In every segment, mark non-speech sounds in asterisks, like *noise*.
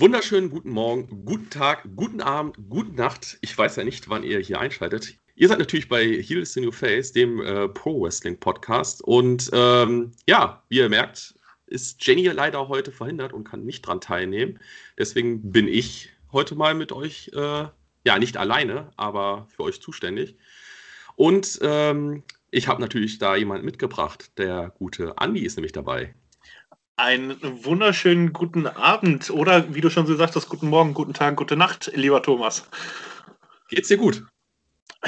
wunderschönen guten Morgen, guten Tag, guten Abend, guten Nacht. Ich weiß ja nicht, wann ihr hier einschaltet. Ihr seid natürlich bei Heels in Your Face, dem äh, Pro Wrestling Podcast. Und ähm, ja, wie ihr merkt, ist Jenny leider heute verhindert und kann nicht dran teilnehmen. Deswegen bin ich heute mal mit euch, äh, ja, nicht alleine, aber für euch zuständig. Und ähm, ich habe natürlich da jemanden mitgebracht. Der gute Andi ist nämlich dabei. Einen wunderschönen guten Abend oder wie du schon gesagt hast, guten Morgen, guten Tag, gute Nacht, lieber Thomas. Geht's dir gut?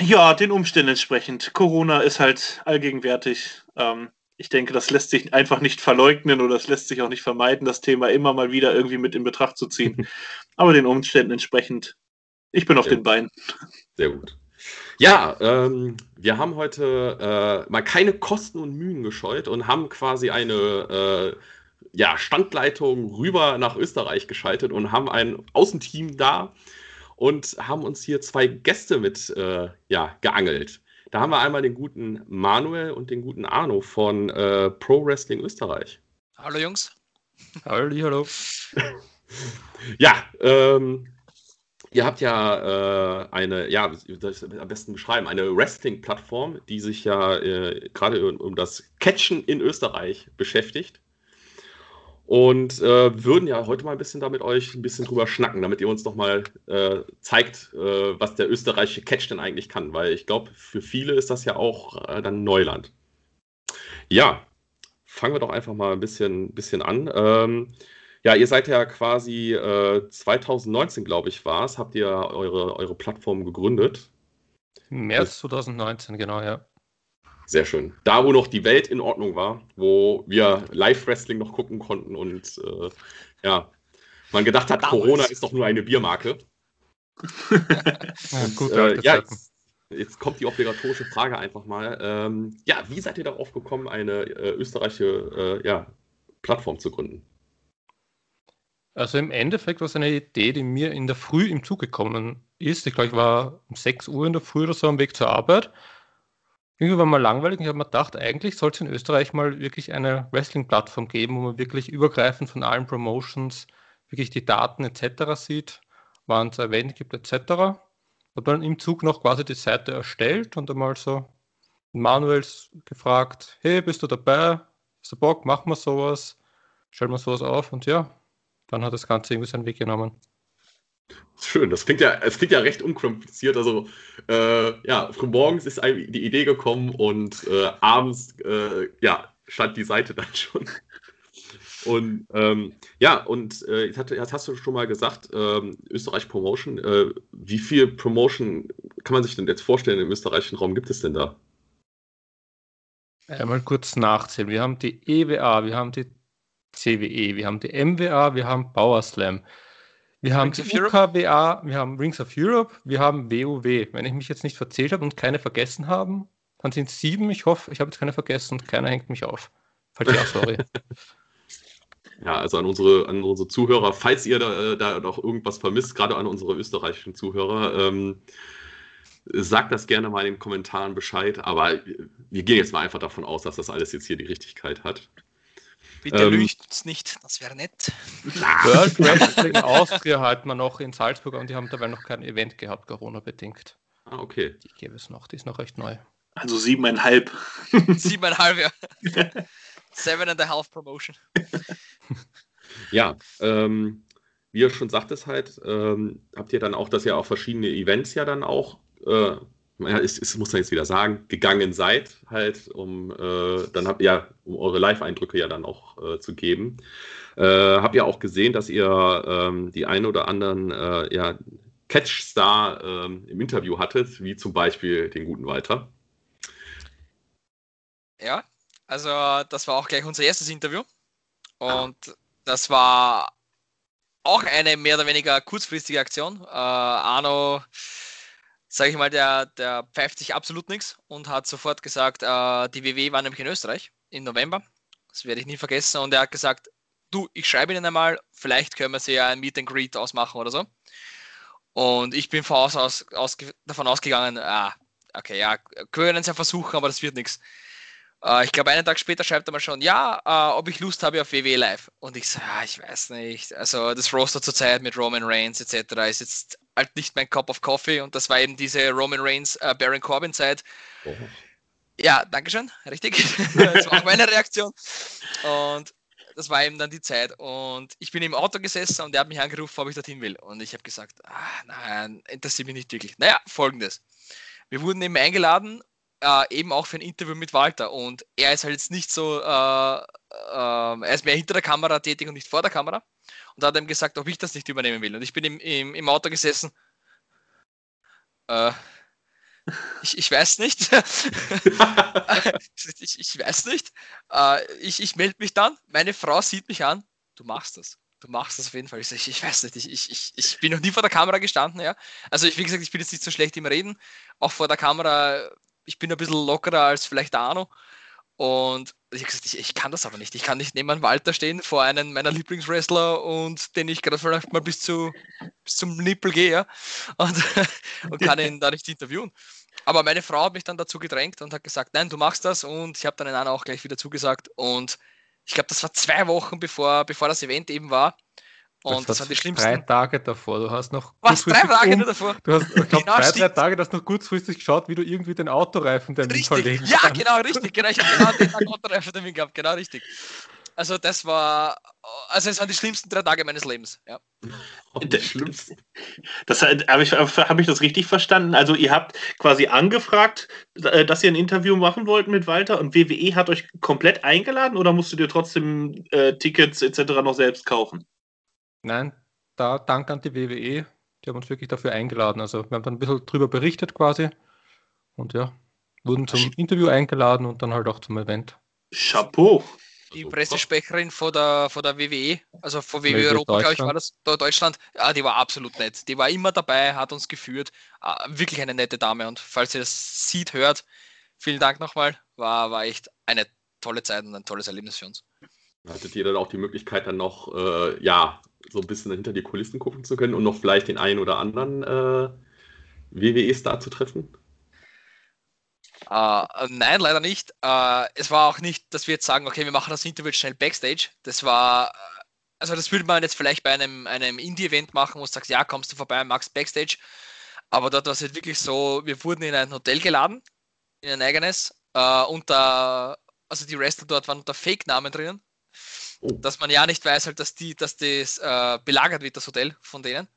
Ja, den Umständen entsprechend. Corona ist halt allgegenwärtig. Ähm, ich denke, das lässt sich einfach nicht verleugnen oder das lässt sich auch nicht vermeiden, das Thema immer mal wieder irgendwie mit in Betracht zu ziehen. *laughs* Aber den Umständen entsprechend, ich bin auf Sehr den Beinen. Sehr gut. Ja, ähm, wir haben heute äh, mal keine Kosten und Mühen gescheut und haben quasi eine äh, ja, Standleitung rüber nach Österreich geschaltet und haben ein Außenteam da und haben uns hier zwei Gäste mit äh, ja, geangelt. Da haben wir einmal den guten Manuel und den guten Arno von äh, Pro Wrestling Österreich. Hallo Jungs. *laughs* Hallo, hallo. ja, ähm, ihr habt ja äh, eine, ja, das am besten beschreiben, eine Wrestling-Plattform, die sich ja äh, gerade um, um, das Catchen in Österreich beschäftigt. Und äh, würden ja heute mal ein bisschen da mit euch ein bisschen drüber schnacken, damit ihr uns noch mal äh, zeigt, äh, was der österreichische Catch denn eigentlich kann. Weil ich glaube, für viele ist das ja auch äh, dann Neuland. Ja, fangen wir doch einfach mal ein bisschen, bisschen an. Ähm, ja, ihr seid ja quasi 2019, äh, glaube ich, war es, habt ihr eure, eure Plattform gegründet. März 2019, genau, ja. Sehr schön. Da, wo noch die Welt in Ordnung war, wo wir Live-Wrestling noch gucken konnten und äh, ja, man gedacht hat, Damals. Corona ist doch nur eine Biermarke. ja, gut, äh, ja, jetzt, jetzt, kommt die obligatorische Frage einfach mal. Ähm, ja, wie seid ihr darauf gekommen, eine äh, österreichische äh, ja, Plattform zu gründen? Also im Endeffekt war es eine Idee, die mir in der Früh im Zug gekommen ist. Ich glaube, ich war um 6 Uhr in der Früh oder so am Weg zur Arbeit irgendwie war mal langweilig und ich habe mir gedacht, eigentlich sollte es in Österreich mal wirklich eine Wrestling-Plattform geben, wo man wirklich übergreifend von allen Promotions wirklich die Daten etc. sieht, wann es Event gibt etc. Habe dann im Zug noch quasi die Seite erstellt und einmal so Manuels gefragt, hey, bist du dabei? Hast du Bock? Machen wir sowas? Stellen wir sowas auf und ja, dann hat das Ganze irgendwie seinen Weg genommen. Schön, das klingt ja, es klingt ja recht unkompliziert. Also, äh, ja, morgens ist die Idee gekommen und äh, abends, äh, ja, stand die Seite *laughs* dann schon. Und ähm, ja, und äh, jetzt, hat, jetzt, hast du schon mal gesagt, ähm, Österreich Promotion. Äh, wie viel Promotion kann man sich denn jetzt vorstellen im österreichischen Raum gibt es denn da? Einmal kurz nachzählen. Wir haben die EWA, wir haben die CWE, wir haben die MWA, wir haben Power Slam. Wir haben UKWA, wir haben Rings of Europe, wir haben WoW. Wenn ich mich jetzt nicht verzählt habe und keine vergessen haben, dann sind es sieben. Ich hoffe, ich habe jetzt keine vergessen und keiner hängt mich auf. Falls ja, sorry. *laughs* Ja, also an unsere, an unsere Zuhörer, falls ihr da, äh, da noch irgendwas vermisst, gerade an unsere österreichischen Zuhörer, ähm, sagt das gerne mal in den Kommentaren Bescheid. Aber wir gehen jetzt mal einfach davon aus, dass das alles jetzt hier die Richtigkeit hat. Bitte ähm, lügt uns nicht, das wäre nett. World Wrestling Austria halten wir noch in Salzburg und die haben dabei noch kein Event gehabt, Corona-bedingt. Ah, okay. Die gäbe es noch, die ist noch recht neu. Also siebeneinhalb. *laughs* siebeneinhalb, ja. Seven and a half Promotion. *laughs* Ja, ähm, wie ihr schon sagtest halt, ähm, habt ihr dann auch, dass ihr auch verschiedene Events ja dann auch äh, ja, ich, ich, muss man jetzt wieder sagen, gegangen seid, halt, um äh, dann habt ihr, um eure Live-Eindrücke ja dann auch äh, zu geben. Äh, habt ihr auch gesehen, dass ihr ähm, die ein oder anderen äh, ja, Catch-Star ähm, im Interview hattet, wie zum Beispiel den guten Walter? Ja, also das war auch gleich unser erstes Interview. Und ah. das war auch eine mehr oder weniger kurzfristige Aktion. Äh, Arno sage ich mal, der, der pfeift sich absolut nichts und hat sofort gesagt, äh, die WW war nämlich in Österreich im November. Das werde ich nie vergessen. Und er hat gesagt, du, ich schreibe Ihnen einmal, vielleicht können wir sie ja ein Meet and Greet ausmachen oder so. Und ich bin aus, aus, aus, davon ausgegangen, ah, okay, ja, können es ja versuchen, aber das wird nichts. Äh, ich glaube, einen Tag später schreibt er mal schon, ja, äh, ob ich Lust habe auf WWE Live. Und ich so, ja, ich weiß nicht. Also das Roster zurzeit mit Roman Reigns etc. ist jetzt halt nicht mein Cup of Coffee. Und das war eben diese Roman Reigns, äh, Baron Corbin Zeit. Oh. Ja, Dankeschön, richtig. *laughs* das war auch meine Reaktion. Und das war eben dann die Zeit. Und ich bin im Auto gesessen und er hat mich angerufen, ob ich dorthin will. Und ich habe gesagt, ah, nein, interessiert mich nicht wirklich. Naja, folgendes. Wir wurden eben eingeladen äh, eben auch für ein Interview mit Walter. Und er ist halt jetzt nicht so, äh, äh, er ist mehr hinter der Kamera tätig und nicht vor der Kamera. Und hat ihm gesagt, ob ich das nicht übernehmen will. Und ich bin im, im, im Auto gesessen. Äh, ich, ich weiß nicht. *laughs* ich, ich weiß nicht. Äh, ich ich melde mich dann. Meine Frau sieht mich an. Du machst das du machst das auf jeden Fall. Ich, ich, ich weiß nicht, ich, ich, ich bin noch nie vor der Kamera gestanden, ja. Also ich, wie gesagt, ich bin jetzt nicht so schlecht im Reden. Auch vor der Kamera ich bin ein bisschen lockerer als vielleicht Arno. Und ich habe gesagt, ich, ich, kann das aber nicht. Ich kann nicht neben einem Walter stehen vor einem meiner Lieblingswrestler und den ich gerade vielleicht mal bis, zu, bis zum Nippel gehe und, *laughs* und kann ihn da nicht interviewen. Aber meine Frau hat mich dann dazu gedrängt und hat gesagt, nein, du machst das. Und ich habe dann den anderen auch gleich wieder zugesagt. Und ich glaube, das war zwei Wochen bevor, bevor das Event eben war. Und das, das waren die schlimmsten. Drei Tage davor. Du hast noch. Was? Drei Tage um, davor? Du hast, ich glaube, genau, drei, drei Tage, du hast noch kurzfristig geschaut, wie du irgendwie den Autoreifen der verlegen Ja, kannst. genau, richtig. Genau, ich habe genau den Tag *laughs* Autoreifen der gehabt. Genau, richtig. Also, das war. Also, es waren die schlimmsten drei Tage meines Lebens. Ja. Der schlimmste. Das, habe ich, hab ich das richtig verstanden? Also, ihr habt quasi angefragt, äh, dass ihr ein Interview machen wollt mit Walter und WWE hat euch komplett eingeladen oder musstet ihr trotzdem äh, Tickets etc. noch selbst kaufen? Nein, da Dank an die WWE, die haben uns wirklich dafür eingeladen. Also wir haben dann ein bisschen drüber berichtet quasi und ja, wurden zum Interview eingeladen und dann halt auch zum Event. Chapeau! Die Pressesprecherin von der, von der WWE, also von WWE Europa, glaube ich, war das, da Deutschland, ja, die war absolut nett. Die war immer dabei, hat uns geführt. Ah, wirklich eine nette Dame. Und falls ihr das sieht, hört, vielen Dank nochmal. War, war echt eine tolle Zeit und ein tolles Erlebnis für uns. Hattet ihr dann auch die Möglichkeit, dann noch, äh, ja, so ein bisschen hinter die Kulissen gucken zu können und noch vielleicht den einen oder anderen äh, WWE-Star zu treffen? Uh, nein, leider nicht. Uh, es war auch nicht, dass wir jetzt sagen, okay, wir machen das Interview schnell Backstage. Das war, also das würde man jetzt vielleicht bei einem, einem Indie-Event machen, wo du sagst, ja, kommst du vorbei, magst Backstage. Aber dort war es halt wirklich so, wir wurden in ein Hotel geladen, in ein eigenes, uh, unter, also die Wrestler dort waren unter Fake-Namen drinnen. Dass man ja nicht weiß, halt, dass, die, dass das äh, belagert wird, das Hotel von denen.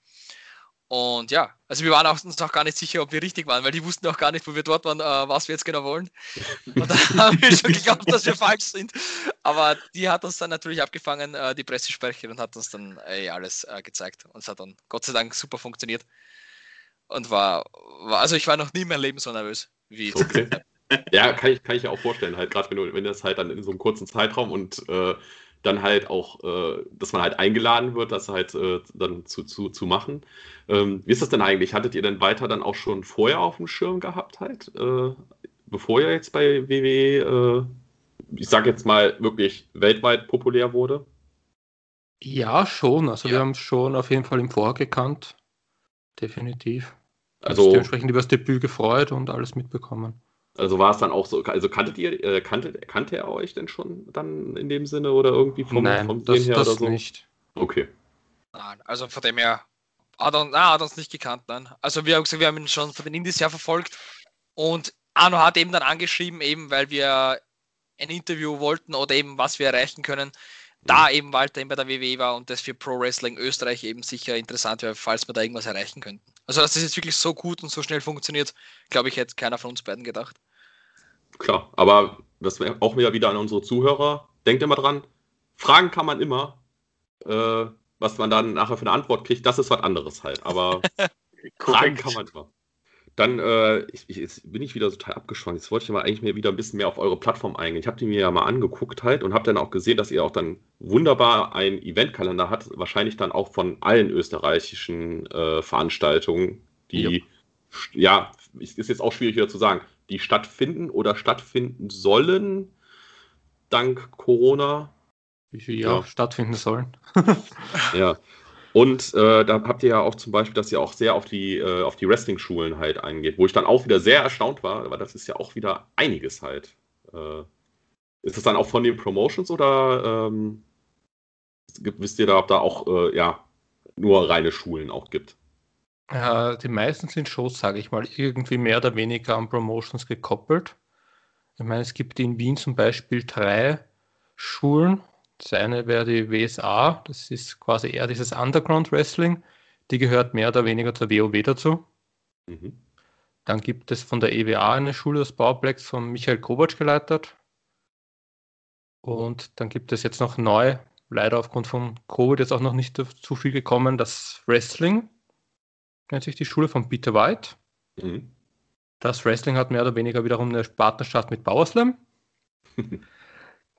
Und ja, also wir waren auch, uns auch gar nicht sicher, ob wir richtig waren, weil die wussten auch gar nicht, wo wir dort waren, äh, was wir jetzt genau wollen. *laughs* Und da haben wir schon geglaubt, dass wir falsch sind. Aber die hat uns dann natürlich abgefangen, äh, die Pressesprecherin, und hat uns dann ey, alles äh, gezeigt. Und es hat dann Gott sei Dank super funktioniert. Und war, war, also ich war noch nie in meinem Leben so nervös wie jetzt. Okay. *laughs* Ja, kann ich, kann ich ja auch vorstellen, halt, gerade wenn, wenn das halt dann in so einem kurzen Zeitraum und äh, dann halt auch, äh, dass man halt eingeladen wird, das halt äh, dann zu, zu, zu machen. Ähm, wie ist das denn eigentlich? Hattet ihr denn weiter dann auch schon vorher auf dem Schirm gehabt halt, äh, bevor ihr jetzt bei WWE, äh, ich sag jetzt mal, wirklich weltweit populär wurde? Ja, schon. Also ja. wir haben es schon auf jeden Fall im Vorher gekannt. Definitiv. Also dementsprechend über das Debüt gefreut und alles mitbekommen. Also war es dann auch so, also kanntet ihr, äh, kannte, kannte er euch denn schon dann in dem Sinne oder irgendwie vom, Nein, vom das, her das oder so? nicht. Okay. Nein, also von dem her hat er, nein, hat er uns nicht gekannt, nein. Also wir haben gesagt, wir haben ihn schon von den Indies her verfolgt und Arno hat eben dann angeschrieben, eben weil wir ein Interview wollten oder eben was wir erreichen können, da eben Walter eben bei der WWE war und das für Pro Wrestling Österreich eben sicher interessant wäre, falls wir da irgendwas erreichen könnten. Also dass das jetzt wirklich so gut und so schnell funktioniert, glaube ich, hätte keiner von uns beiden gedacht. Klar, aber das wäre auch wieder an unsere Zuhörer. Denkt immer dran, Fragen kann man immer. Äh, was man dann nachher für eine Antwort kriegt, das ist was anderes halt. Aber *laughs* Fragen kann man immer. Dann äh, ich, ich, jetzt bin ich wieder total abgeschwankt. Jetzt wollte ich mal eigentlich mehr, wieder ein bisschen mehr auf eure Plattform eingehen. Ich habe die mir ja mal angeguckt halt und habe dann auch gesehen, dass ihr auch dann wunderbar einen Eventkalender habt. Wahrscheinlich dann auch von allen österreichischen äh, Veranstaltungen, die, ja. ja, ist jetzt auch schwierig wieder zu sagen, die stattfinden oder stattfinden sollen dank Corona. Wie viel ja, ja. stattfinden sollen. ja. *laughs* Und äh, da habt ihr ja auch zum Beispiel, dass ihr auch sehr auf die, äh, auf die Wrestling-Schulen halt eingeht, wo ich dann auch wieder sehr erstaunt war, aber das ist ja auch wieder einiges halt. Äh, Ist das dann auch von den Promotions oder ähm, wisst ihr da, ob da auch äh, ja, nur reine Schulen auch gibt? Ja, die meisten sind Shows, sage ich mal, irgendwie mehr oder weniger an Promotions gekoppelt. Ich meine, es gibt in Wien zum Beispiel drei Schulen. Das eine wäre die WSA, das ist quasi eher dieses Underground Wrestling. Die gehört mehr oder weniger zur WoW dazu. Mhm. Dann gibt es von der EWA eine Schule, das Bauplex von Michael Kovac geleitet. Und dann gibt es jetzt noch neu, leider aufgrund von Covid jetzt auch noch nicht zu viel gekommen, das Wrestling. Nennt sich die Schule von Peter White. Mhm. Das Wrestling hat mehr oder weniger wiederum eine Partnerschaft mit Powerslam. *laughs*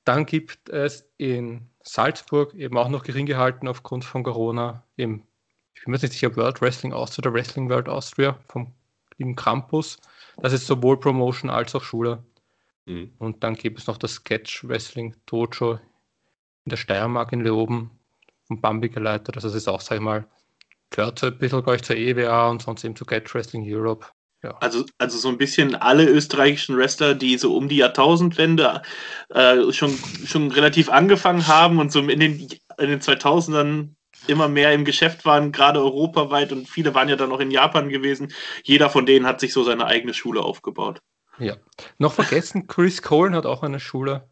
Dann gibt es in Salzburg eben auch noch gering gehalten aufgrund von Corona, eben, ich bin mir nicht sicher, World Wrestling Austria oder Wrestling World Austria vom im Campus. Das ist sowohl Promotion als auch Schule. Mhm. Und dann gibt es noch das Sketch Wrestling Dojo in der Steiermark in Leoben vom Bambi geleitet. Also das ist auch, sag ich mal, gehört so ein bisschen, glaube ich, zur EWA und sonst eben zu Sketch Wrestling Europe. Ja. Also, also so ein bisschen alle österreichischen Wrestler, die so um die Jahrtausendwende äh, schon, schon relativ angefangen haben und so in den, in den 2000ern immer mehr im Geschäft waren, gerade europaweit und viele waren ja dann auch in Japan gewesen. Jeder von denen hat sich so seine eigene Schule aufgebaut. Ja. Noch vergessen, Chris Cohen hat auch eine Schule.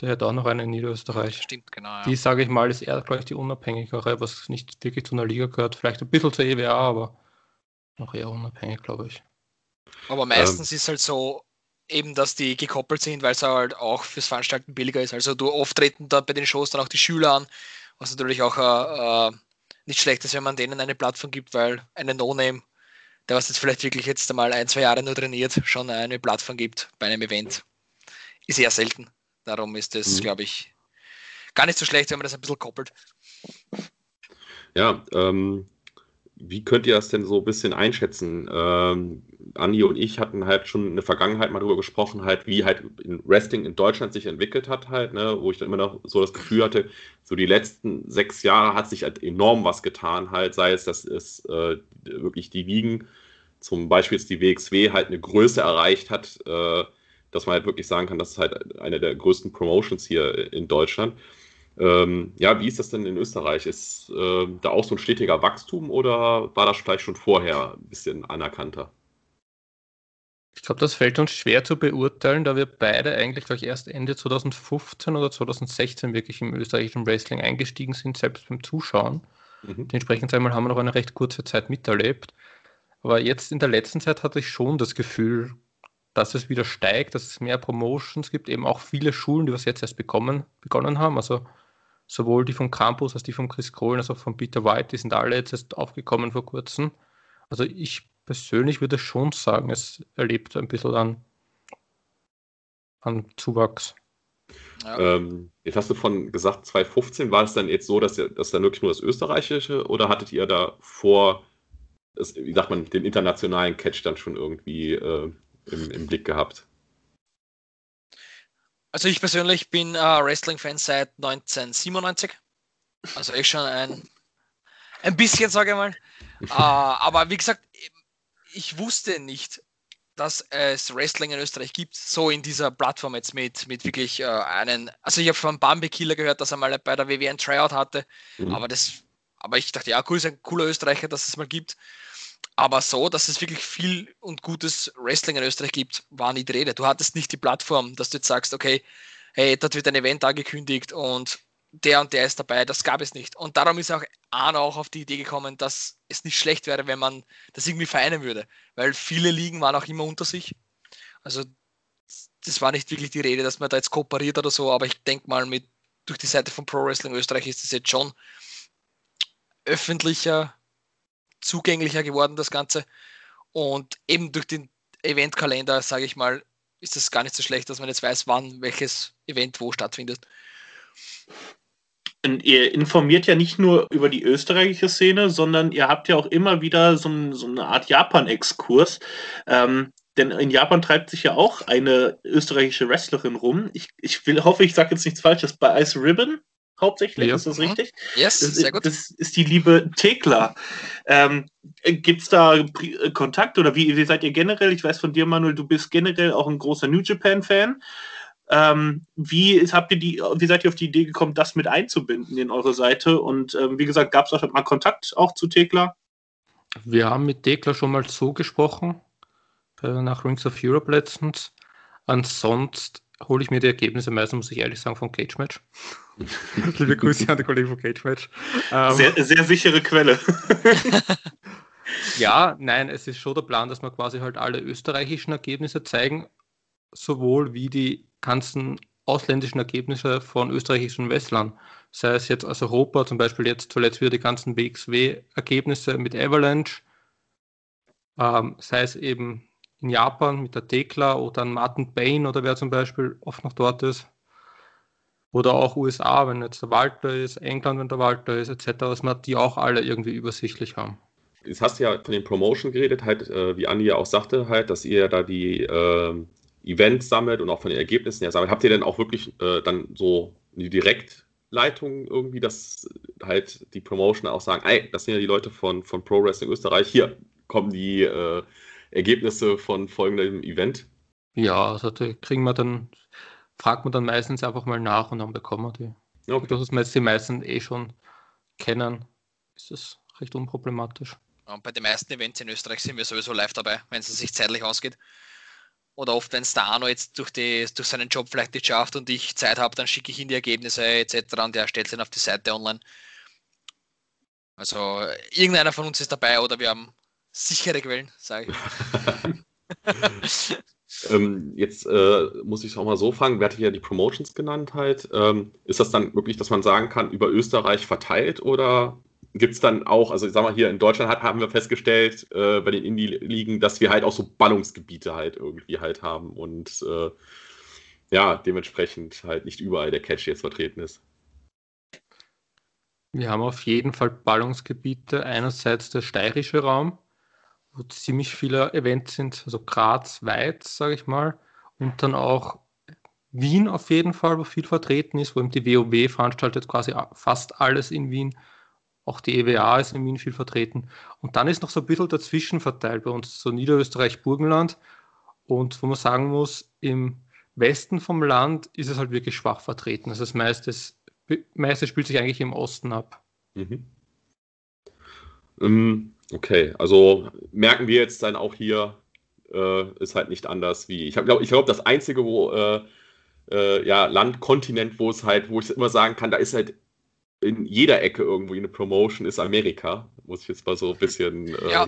Der hat auch noch eine in Niederösterreich. Stimmt, genau. Ja. Die, sage ich mal, ist eher, glaube ich, die unabhängigere, was nicht wirklich zu einer Liga gehört. Vielleicht ein bisschen zur EWA, aber noch eher unabhängig, glaube ich. Aber meistens ähm. ist halt so, eben, dass die gekoppelt sind, weil es halt auch fürs Veranstalten billiger ist. Also du oft treten da bei den Shows dann auch die Schüler an, was natürlich auch äh, äh, nicht schlecht ist, wenn man denen eine Plattform gibt, weil eine No-Name, der was jetzt vielleicht wirklich jetzt einmal ein, zwei Jahre nur trainiert, schon eine Plattform gibt bei einem Event, ist eher selten. Darum ist es, mhm. glaube ich, gar nicht so schlecht, wenn man das ein bisschen koppelt. Ja, ähm, wie könnt ihr das denn so ein bisschen einschätzen? Ähm, Andi und ich hatten halt schon in der Vergangenheit mal darüber gesprochen, halt, wie halt in Wrestling in Deutschland sich entwickelt hat, halt, ne, wo ich dann immer noch so das Gefühl hatte, so die letzten sechs Jahre hat sich halt enorm was getan, halt, sei es, dass es äh, wirklich die Ligen, zum Beispiel jetzt die WXW, halt eine Größe erreicht hat, äh, dass man halt wirklich sagen kann, das ist halt eine der größten Promotions hier in Deutschland. Ähm, ja, wie ist das denn in Österreich? Ist äh, da auch so ein stetiger Wachstum oder war das vielleicht schon vorher ein bisschen anerkannter? Ich glaube, das fällt uns schwer zu beurteilen, da wir beide eigentlich gleich erst Ende 2015 oder 2016 wirklich im österreichischen Wrestling eingestiegen sind, selbst beim Zuschauen. Mhm. Dementsprechend einmal haben wir noch eine recht kurze Zeit miterlebt. Aber jetzt in der letzten Zeit hatte ich schon das Gefühl, dass es wieder steigt, dass es mehr Promotions gibt, eben auch viele Schulen, die was jetzt erst bekommen, begonnen haben. Also sowohl die vom Campus als die von Chris Kohlen als auch von Peter White, die sind alle jetzt erst aufgekommen vor kurzem. Also ich persönlich würde schon sagen, es erlebt ein bisschen an, an Zuwachs. Ja. Ähm, jetzt hast du von gesagt, 2015 war es dann jetzt so, dass, ihr, dass dann wirklich nur das Österreichische oder hattet ihr da vor, das, wie sagt man, den internationalen Catch dann schon irgendwie äh, im, im Blick gehabt? Also ich persönlich bin äh, Wrestling-Fan seit 1997. Also ich schon ein, ein bisschen, sage ich mal. *laughs* äh, aber wie gesagt, ich wusste nicht, dass es Wrestling in Österreich gibt, so in dieser Plattform jetzt mit, mit wirklich äh, einen, also ich habe von Bambi Killer gehört, dass er mal bei der WWN Tryout hatte, mhm. aber das, aber ich dachte, ja, cool, ist ein cooler Österreicher, dass es mal gibt. Aber so, dass es wirklich viel und gutes Wrestling in Österreich gibt, war nie die Rede. Du hattest nicht die Plattform, dass du jetzt sagst, okay, hey, dort wird ein Event angekündigt und der und der ist dabei. Das gab es nicht. Und darum ist auch Arno auch auf die Idee gekommen, dass es nicht schlecht wäre, wenn man das irgendwie vereinen würde. Weil viele Ligen waren auch immer unter sich. Also das war nicht wirklich die Rede, dass man da jetzt kooperiert oder so, aber ich denke mal, mit durch die Seite von Pro Wrestling Österreich ist es jetzt schon öffentlicher zugänglicher geworden, das Ganze. Und eben durch den Eventkalender, sage ich mal, ist es gar nicht so schlecht, dass man jetzt weiß, wann welches Event wo stattfindet. Und ihr informiert ja nicht nur über die österreichische Szene, sondern ihr habt ja auch immer wieder so, ein, so eine Art Japan-Exkurs. Ähm, denn in Japan treibt sich ja auch eine österreichische Wrestlerin rum. Ich, ich will, hoffe, ich sage jetzt nichts Falsches. Bei Ice Ribbon hauptsächlich, ja. ist das richtig? Yes, das, sehr gut. Das ist die liebe Thekla. Ähm, Gibt es da Kontakt oder wie, wie, seid ihr generell? Ich weiß von dir, Manuel, du bist generell auch ein großer New Japan-Fan. Ähm, wie, habt ihr die, wie seid ihr auf die Idee gekommen, das mit einzubinden in eure Seite? Und ähm, wie gesagt, gab es auch mal Kontakt auch zu Tekla? Wir haben mit Tekla schon mal so gesprochen, äh, nach Rings of Europe letztens. Ansonsten hole ich mir die Ergebnisse meistens, muss ich ehrlich sagen, von Cage Match. *laughs* Liebe Grüße an die Kollegen von Cage Match. Ähm, sehr, sehr sichere Quelle. *laughs* ja, nein, es ist schon der Plan, dass wir quasi halt alle österreichischen Ergebnisse zeigen, sowohl wie die ganzen ausländischen Ergebnisse von österreichischen Wrestlern. Sei es jetzt aus Europa, zum Beispiel jetzt zuletzt wieder die ganzen BXW-Ergebnisse mit Avalanche, ähm, sei es eben in Japan mit der Tekla oder an Martin Payne oder wer zum Beispiel oft noch dort ist. Oder auch USA, wenn jetzt der Walter ist, England, wenn der Walter ist, etc., dass wir die auch alle irgendwie übersichtlich haben. Jetzt hast du ja von den Promotion geredet, halt, äh, wie Andi ja auch sagte, halt, dass ihr da die äh, Events sammelt und auch von den Ergebnissen her sammelt. Habt ihr denn auch wirklich äh, dann so eine Direktleitung irgendwie, dass halt die Promotion auch sagen, ey, das sind ja die Leute von, von Pro Wrestling Österreich, hier kommen die äh, Ergebnisse von folgendem Event? Ja, also da kriegen wir dann, fragt man dann meistens einfach mal nach und dann bekommen wir die. Okay. Dass es die meisten eh schon kennen, ist es recht unproblematisch. Und bei den meisten Events in Österreich sind wir sowieso live dabei, wenn es sich zeitlich ausgeht. Oder oft, wenn es der Arno jetzt durch, die, durch seinen Job vielleicht nicht schafft und ich Zeit habe, dann schicke ich ihm die Ergebnisse etc. und der stellt sie auf die Seite online. Also irgendeiner von uns ist dabei oder wir haben sichere Quellen, sage ich. *laughs* ähm, jetzt äh, muss ich es auch mal so fragen, wer hat ja die Promotions genannt halt. Ähm, ist das dann wirklich, dass man sagen kann, über Österreich verteilt oder gibt es dann auch, also ich sag mal, hier in Deutschland hat, haben wir festgestellt, äh, bei den Indie-Ligen, dass wir halt auch so Ballungsgebiete halt irgendwie halt haben und äh, ja, dementsprechend halt nicht überall der Catch jetzt vertreten ist. Wir haben auf jeden Fall Ballungsgebiete. Einerseits der steirische Raum, wo ziemlich viele Events sind, also Graz weit, sage ich mal, und dann auch Wien auf jeden Fall, wo viel vertreten ist, wo eben die WoW veranstaltet quasi fast alles in Wien. Auch die EWA ist in Wien viel vertreten. Und dann ist noch so ein bisschen dazwischen verteilt bei uns, so Niederösterreich, Burgenland. Und wo man sagen muss, im Westen vom Land ist es halt wirklich schwach vertreten. Also das meiste, meiste spielt sich eigentlich im Osten ab. Mhm. Ähm, okay, also merken wir jetzt dann auch hier, äh, ist halt nicht anders wie. Ich glaube, ich glaub, das einzige, wo äh, äh, ja, Land, Kontinent, wo es halt, wo ich immer sagen kann, da ist halt in jeder Ecke irgendwo eine Promotion ist Amerika. Muss ich jetzt mal so ein bisschen. Ähm, ja.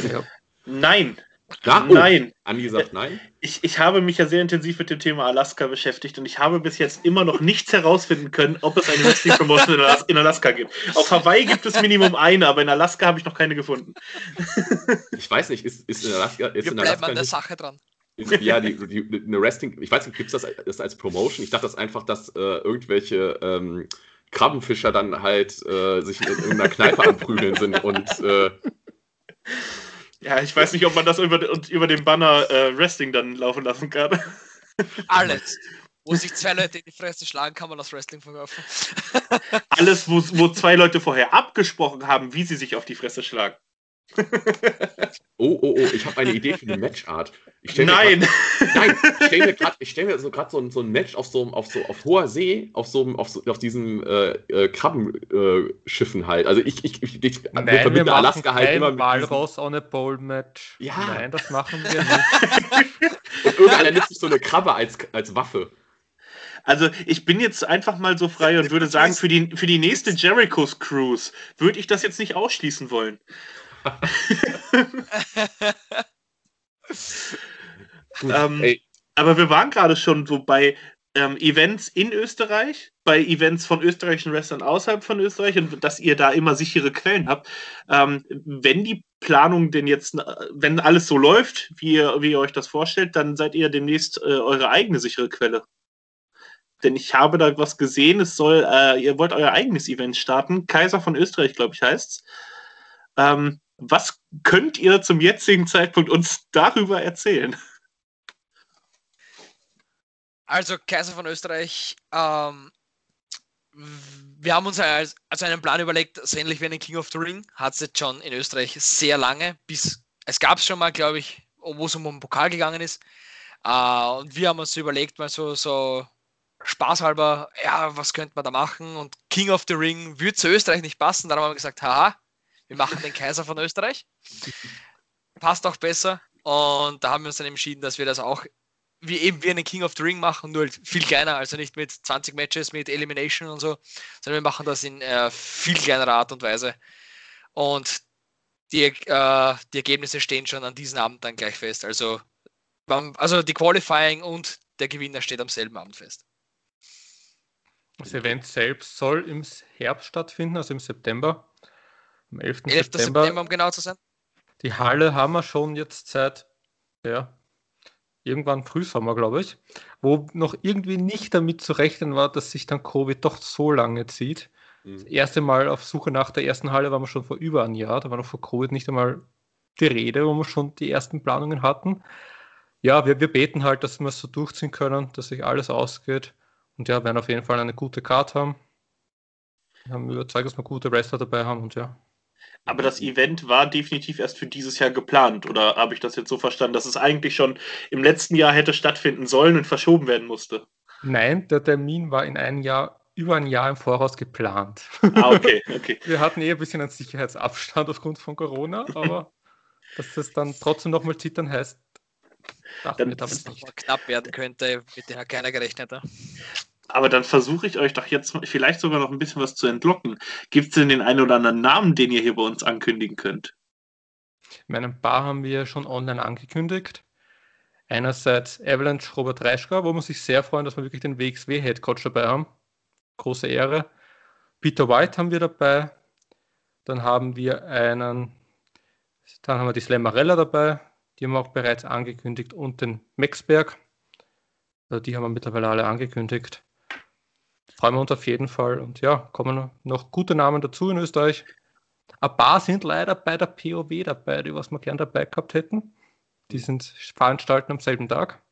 *laughs* Nein. Na, oh, nein. Andi sagt nein. Ich, ich habe mich ja sehr intensiv mit dem Thema Alaska beschäftigt und ich habe bis jetzt immer noch nichts herausfinden können, ob es eine Wrestling Promotion in, Alas in Alaska gibt. Auf Hawaii gibt es Minimum eine, aber in Alaska habe ich noch keine gefunden. Ich weiß nicht, ist, ist in Alaska. Ist Wir in bleiben Alaska an der Sache dran. ja, die, die, eine Wrestling, ich weiß nicht, gibt es das, das, als Promotion? Ich dachte das einfach, dass äh, irgendwelche ähm, Krabbenfischer dann halt äh, sich in irgendeiner Kneipe anprügeln sind und. Äh, ja, ich weiß nicht, ob man das über, über den Banner äh, Wrestling dann laufen lassen kann. *laughs* Alles. Wo sich zwei Leute in die Fresse schlagen, kann man das Wrestling verkaufen. Alles, wo, wo *laughs* zwei Leute vorher abgesprochen haben, wie sie sich auf die Fresse schlagen. Oh, oh, oh, ich habe eine Idee für eine Matchart. Nein! Grad, nein, ich stelle mir gerade *laughs* stell so gerade so, so, ein Match auf so, auf so auf hoher See, auf so, auf, so, auf diesen äh, äh, Krabbenschiffen äh, halt. Also ich, ich, ich, ich nein, wir verbinde Alaska halt immer mit. Walross ohne Bowl-Match. Ja. Nein, das machen wir *laughs* nicht. Und irgendeiner nimmt sich so eine Krabbe als, als Waffe. Also ich bin jetzt einfach mal so frei und würde sagen, für die, für die nächste Jericho's Cruise würde ich das jetzt nicht ausschließen wollen. *laughs* ähm, aber wir waren gerade schon so bei ähm, Events in Österreich, bei Events von österreichischen Wrestlern außerhalb von Österreich und dass ihr da immer sichere Quellen habt. Ähm, wenn die Planung denn jetzt, wenn alles so läuft, wie ihr, wie ihr euch das vorstellt, dann seid ihr demnächst äh, eure eigene sichere Quelle. Denn ich habe da was gesehen, es soll, äh, ihr wollt euer eigenes Event starten. Kaiser von Österreich, glaube ich, heißt es. Ähm, was könnt ihr zum jetzigen Zeitpunkt uns darüber erzählen? Also, Kaiser von Österreich, ähm, wir haben uns als, also einen Plan überlegt, so ähnlich wie einen King of the Ring, hat es jetzt schon in Österreich sehr lange, bis es gab es schon mal, glaube ich, wo es um den Pokal gegangen ist. Äh, und wir haben uns überlegt, mal so, so spaßhalber, ja, was könnte man da machen? Und King of the Ring würde zu Österreich nicht passen. Darum haben wir gesagt, haha, wir machen den Kaiser von Österreich. Passt auch besser. Und da haben wir uns dann entschieden, dass wir das auch wie eben wie einen King of the Ring machen, nur viel kleiner, also nicht mit 20 Matches, mit Elimination und so, sondern wir machen das in äh, viel kleinerer Art und Weise. Und die, äh, die Ergebnisse stehen schon an diesem Abend dann gleich fest. Also, also die Qualifying und der Gewinner steht am selben Abend fest. Das Event selbst soll im Herbst stattfinden, also im September. Am 11. 11. September, September, um genau zu sein. Die Halle haben wir schon jetzt seit ja, irgendwann Frühsommer, glaube ich, wo noch irgendwie nicht damit zu rechnen war, dass sich dann Covid doch so lange zieht. Mhm. Das erste Mal auf Suche nach der ersten Halle waren wir schon vor über einem Jahr, da war noch vor Covid nicht einmal die Rede, wo wir schon die ersten Planungen hatten. Ja, wir, wir beten halt, dass wir es so durchziehen können, dass sich alles ausgeht. Und ja, werden auf jeden Fall eine gute Card haben. Wir haben überzeugt, dass wir gute Wrestler dabei haben und ja. Aber das Event war definitiv erst für dieses Jahr geplant, oder habe ich das jetzt so verstanden, dass es eigentlich schon im letzten Jahr hätte stattfinden sollen und verschoben werden musste? Nein, der Termin war in einem Jahr, über ein Jahr im Voraus geplant. Ah, okay, *laughs* okay. Wir hatten eh ein bisschen einen Sicherheitsabstand aufgrund von Corona, *laughs* aber dass das dann trotzdem nochmal zittern heißt, dachten wir damit nicht. knapp werden könnte, mit dem hat keiner gerechnet. Ja? Aber dann versuche ich euch doch jetzt vielleicht sogar noch ein bisschen was zu entlocken. Gibt es denn den einen oder anderen Namen, den ihr hier bei uns ankündigen könnt? Ich meine, ein paar haben wir schon online angekündigt. Einerseits Avalanche Robert Reischka, wo man sich sehr freuen, dass wir wirklich den WXW-Headcoach dabei haben. Große Ehre. Peter White haben wir dabei. Dann haben wir einen, dann haben wir die Slammarella dabei, die haben wir auch bereits angekündigt, und den Maxberg. Also die haben wir mittlerweile alle angekündigt freuen wir uns auf jeden Fall. Und ja, kommen noch gute Namen dazu in Österreich. Ein paar sind leider bei der POW dabei, die was wir gern dabei gehabt hätten. Die sind veranstalten am selben Tag.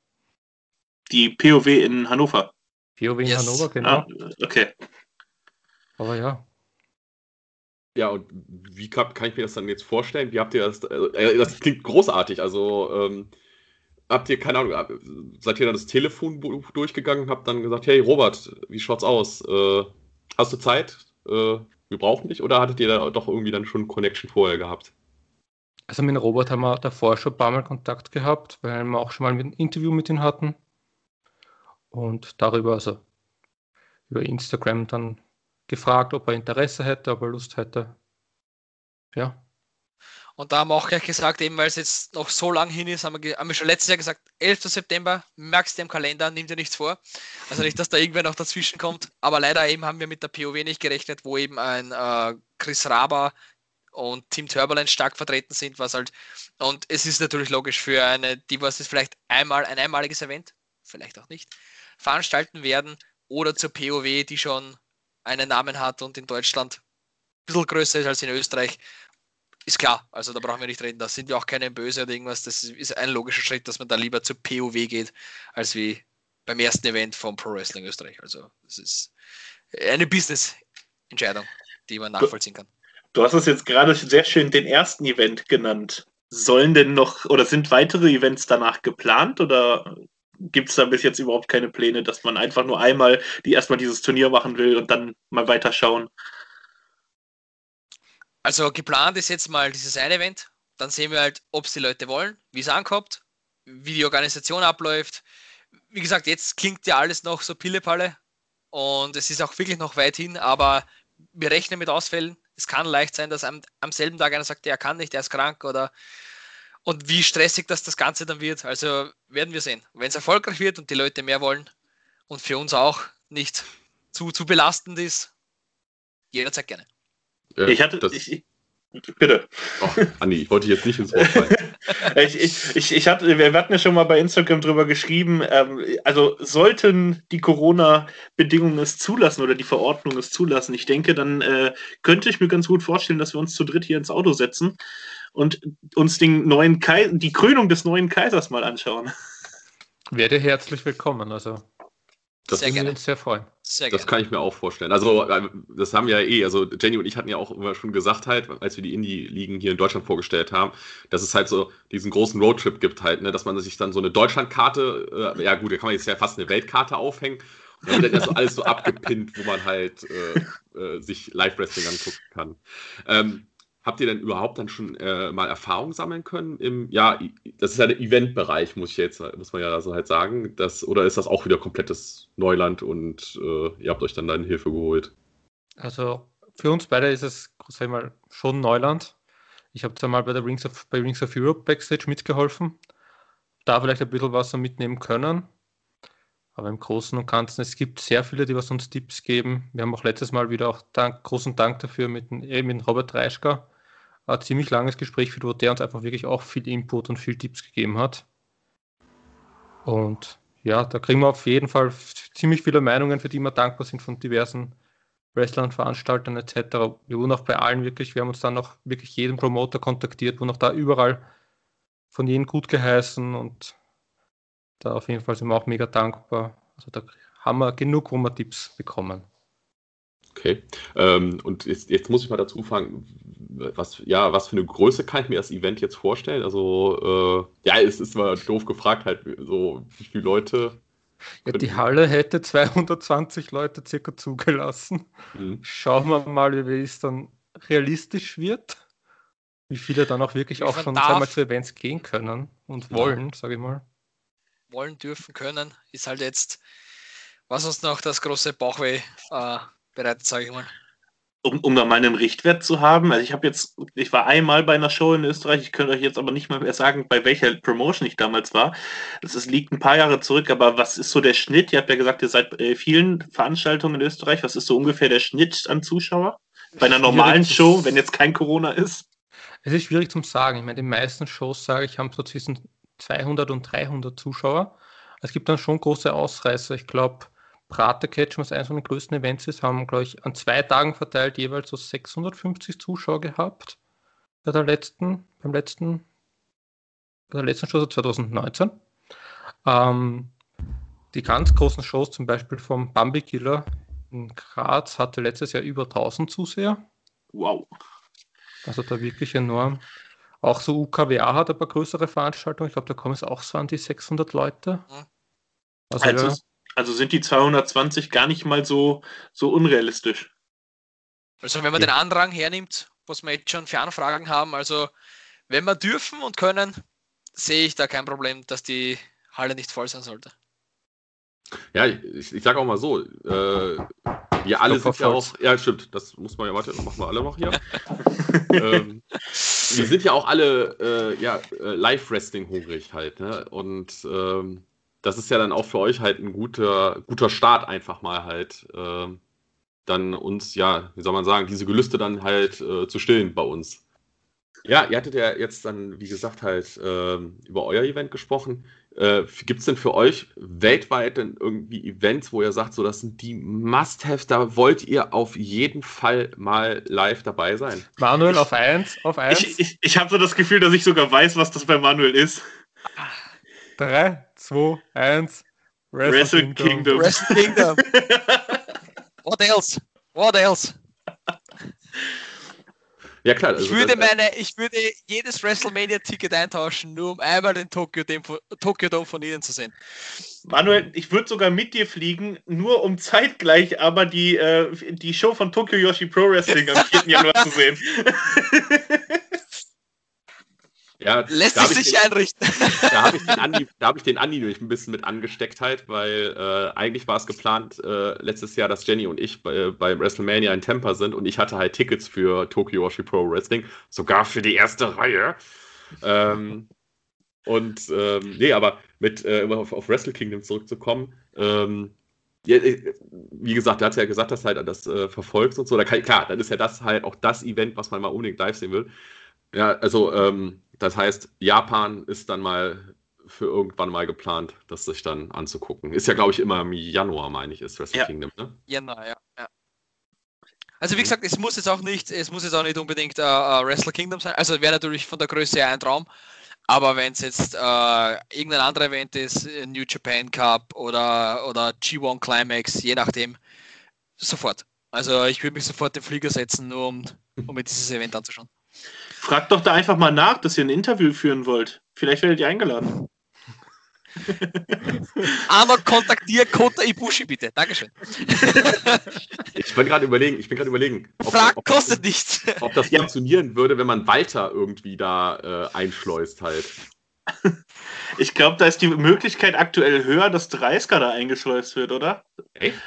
Die POW in Hannover. POW in yes. Hannover, genau. Ah, okay. Aber ja. Ja, und wie kann, kann, ich mir das dann jetzt vorstellen? Wie habt ihr das? Äh, das klingt großartig. Also, ähm, habt ihr, keine Ahnung, seid ihr dann das Telefonbuch durchgegangen und habt dann gesagt, hey Robert, wie schaut's aus? Äh, hast du Zeit? Äh, wir brauchen dich? Oder hattet ihr da doch irgendwie dann schon Connection vorher gehabt? Also mit Robert haben wir davor schon ein paar Mal Kontakt gehabt, weil wir auch schon mal ein Interview mit ihm hatten. Und darüber, also über Instagram dann gefragt, ob er Interesse hätte, ob er Lust hätte. Ja, und da haben wir auch gleich gesagt, eben weil es jetzt noch so lang hin ist, haben wir, haben wir schon letztes Jahr gesagt, 11. September, merkst du im Kalender, nimm dir nichts vor. Also nicht, dass da irgendwer noch dazwischen kommt. Aber leider eben haben wir mit der POW nicht gerechnet, wo eben ein äh, Chris Raber und Team Turbulence stark vertreten sind, was halt, und es ist natürlich logisch für eine, die was ist vielleicht einmal ein einmaliges Event, vielleicht auch nicht, veranstalten werden oder zur POW, die schon einen Namen hat und in Deutschland ein bisschen größer ist als in Österreich, ist klar, also da brauchen wir nicht reden, da sind wir auch keine Böse oder irgendwas. Das ist ein logischer Schritt, dass man da lieber zur POW geht, als wie beim ersten Event vom Pro Wrestling Österreich. Also das ist eine Business-Entscheidung, die man nachvollziehen kann. Du hast es jetzt gerade sehr schön den ersten Event genannt. Sollen denn noch oder sind weitere Events danach geplant oder gibt es da bis jetzt überhaupt keine Pläne, dass man einfach nur einmal die erstmal dieses Turnier machen will und dann mal weiterschauen? Also geplant ist jetzt mal dieses eine Event. Dann sehen wir halt, ob es die Leute wollen, wie es ankommt, wie die Organisation abläuft. Wie gesagt, jetzt klingt ja alles noch so Pillepalle und es ist auch wirklich noch weit hin, aber wir rechnen mit Ausfällen. Es kann leicht sein, dass am, am selben Tag einer sagt, er kann nicht, er ist krank oder und wie stressig das das Ganze dann wird. Also werden wir sehen. Wenn es erfolgreich wird und die Leute mehr wollen und für uns auch nicht zu, zu belastend ist, jederzeit gerne. Äh, ich hatte. Ich, bitte. Oh, Andi, ich wollte jetzt nicht ins Wort fallen. *laughs* ich, ich, ich, ich hatte, wir hatten ja schon mal bei Instagram drüber geschrieben, ähm, also sollten die Corona-Bedingungen es zulassen oder die Verordnung es zulassen, ich denke, dann äh, könnte ich mir ganz gut vorstellen, dass wir uns zu dritt hier ins Auto setzen und uns den neuen Kai die Krönung des neuen Kaisers mal anschauen. Werde herzlich willkommen, also das sehr gerne. uns sehr freuen. Sehr das kann ich mir auch vorstellen. Also, äh, das haben wir ja eh, also Jenny und ich hatten ja auch immer schon gesagt halt, als wir die Indie-Ligen hier in Deutschland vorgestellt haben, dass es halt so diesen großen Roadtrip gibt halt, ne, dass man sich dann so eine Deutschlandkarte, äh, ja gut, da kann man jetzt ja fast eine Weltkarte aufhängen und dann wird ja so alles so abgepinnt, wo man halt äh, äh, sich Live-Wrestling angucken kann. Ähm, Habt ihr denn überhaupt dann schon äh, mal Erfahrung sammeln können im, ja, das ist ja der Eventbereich, muss ich jetzt, muss man ja so halt sagen, das, oder ist das auch wieder komplettes Neuland und äh, ihr habt euch dann dann Hilfe geholt? Also für uns beide ist es, sag ich mal, schon Neuland. Ich habe zwar mal bei der Rings of, bei Rings of Europe Backstage mitgeholfen, da vielleicht ein bisschen was mitnehmen können. Aber im Großen und Ganzen, es gibt sehr viele, die was uns Tipps geben. Wir haben auch letztes Mal wieder auch Dank, großen Dank dafür mit, eh, mit Robert Reischka, ein ziemlich langes Gespräch führt, wo der uns einfach wirklich auch viel Input und viel Tipps gegeben hat. Und ja, da kriegen wir auf jeden Fall ziemlich viele Meinungen, für die wir dankbar sind von diversen Wrestlern, Veranstaltern etc. Wir wurden auch bei allen wirklich, wir haben uns dann auch wirklich jeden Promoter kontaktiert, wurden auch da überall von jedem gut geheißen und da auf jeden Fall sind wir auch mega dankbar. Also da haben wir genug, wo wir Tipps bekommen. Okay. Ähm, und jetzt, jetzt, muss ich mal dazu fragen, was, ja, was für eine Größe kann ich mir das Event jetzt vorstellen? Also, äh, ja, es ist mal doof gefragt, halt, so, wie viele Leute. Ja, die Halle hätte 220 Leute circa zugelassen. Mhm. Schauen wir mal, wie es dann realistisch wird. Wie viele dann auch wirklich auch schon einmal zu Events gehen können und wollen, ja. sage ich mal. Wollen, dürfen, können, ist halt jetzt, was uns noch das große Bauchweh äh, bereitet, sage ich mal. Um, um da mal einen Richtwert zu haben, also ich habe jetzt, ich war einmal bei einer Show in Österreich, ich könnte euch jetzt aber nicht mal mehr sagen, bei welcher Promotion ich damals war. Das ist, liegt ein paar Jahre zurück, aber was ist so der Schnitt? Ihr habt ja gesagt, ihr seid bei vielen Veranstaltungen in Österreich. Was ist so ungefähr der Schnitt an Zuschauer? Bei einer normalen Show, wenn jetzt kein Corona ist? Es ist schwierig zu sagen. Ich meine, die meisten Shows, sage ich, haben so zwischen 200 und 300 Zuschauer. Es gibt dann schon große Ausreißer. Ich glaube, Prater Catch, was eines von den größten Events ist, haben, glaube ich, an zwei Tagen verteilt jeweils so 650 Zuschauer gehabt. Bei der letzten, beim letzten, bei der letzten Show 2019. Ähm, die ganz großen Shows, zum Beispiel vom Bambi Killer in Graz, hatte letztes Jahr über 1000 Zuseher. Wow. Also da wirklich enorm. Auch so UKWA hat ein paar größere Veranstaltungen. Ich glaube, da kommen es auch so an die 600 Leute. Also, also, ja, also sind die 220 gar nicht mal so, so unrealistisch. Also wenn man ja. den Andrang hernimmt, was wir jetzt schon für Anfragen haben, also wenn wir dürfen und können, sehe ich da kein Problem, dass die Halle nicht voll sein sollte. Ja, ich, ich sage auch mal so, äh, wir alle sind ja auch, ja stimmt, das muss man ja, warte, das machen wir alle noch hier. *laughs* ähm, wir sind ja auch alle äh, ja, äh, Live-Wrestling hungrig halt, ne? Und ähm, das ist ja dann auch für euch halt ein guter, guter Start, einfach mal halt äh, dann uns, ja, wie soll man sagen, diese Gelüste dann halt äh, zu stillen bei uns. Ja, ihr hattet ja jetzt dann, wie gesagt, halt äh, über euer Event gesprochen. Äh, Gibt es denn für euch weltweit denn irgendwie Events, wo ihr sagt, so das sind die Must-Haves, da wollt ihr auf jeden Fall mal live dabei sein? Manuel auf eins, auf eins. Ich, ich, ich habe so das Gefühl, dass ich sogar weiß, was das bei Manuel ist. 3, 2, 1. Wrestle, Wrestle Kingdom. Kingdom. Wrestle Kingdom. *laughs* What else? What else? Ja, klar. Also ich, würde meine, ich würde jedes WrestleMania-Ticket eintauschen, nur um einmal den Tokyo Dome, Tokyo Dome von Ihnen zu sehen. Manuel, ich würde sogar mit dir fliegen, nur um zeitgleich aber die, äh, die Show von Tokyo Yoshi Pro Wrestling am 4. Januar zu sehen. *laughs* *laughs* Ja, Lässt sich nicht den, einrichten. Da habe ich, *laughs* den Andi, hab ich den Andi durch ein bisschen mit angesteckt halt, weil äh, eigentlich war es geplant äh, letztes Jahr, dass Jenny und ich bei, bei, WrestleMania in Tampa sind und ich hatte halt Tickets für Tokyo Washi Pro Wrestling, sogar für die erste Reihe. Ähm, und ähm, nee, aber mit äh, auf, auf, Wrestle Kingdom zurückzukommen, ähm, äh, wie gesagt, er hat ja gesagt, dass halt das äh, verfolgst und so. Da kann, klar, dann ist ja das halt auch das Event, was man mal unbedingt live sehen will. Ja, also ähm, das heißt, Japan ist dann mal für irgendwann mal geplant, das sich dann anzugucken. Ist ja, glaube ich, immer im Januar, meine ich, ist Wrestle ja. Kingdom, ne? Januar, ja. ja. Also wie gesagt, es muss jetzt auch nicht, es muss jetzt auch nicht unbedingt uh, uh, Wrestle Kingdom sein. Also wäre natürlich von der Größe her ein Traum. Aber wenn es jetzt äh, irgendein anderer Event ist, New Japan Cup oder, oder G1 Climax, je nachdem, sofort. Also ich würde mich sofort den Flieger setzen, nur um, um mir dieses Event anzuschauen. Fragt doch da einfach mal nach, dass ihr ein Interview führen wollt. Vielleicht werdet ihr eingeladen. *laughs* Arno, kontaktiere Kota Ibushi bitte. Dankeschön. *laughs* Ich bin gerade überlegen, ich bin gerade überlegen, ob, Frag ob, kostet nichts. Ob das ja. funktionieren würde, wenn man Walter irgendwie da äh, einschleust halt. Ich glaube, da ist die Möglichkeit aktuell höher, dass Dreisker da eingeschleust wird, oder? Echt?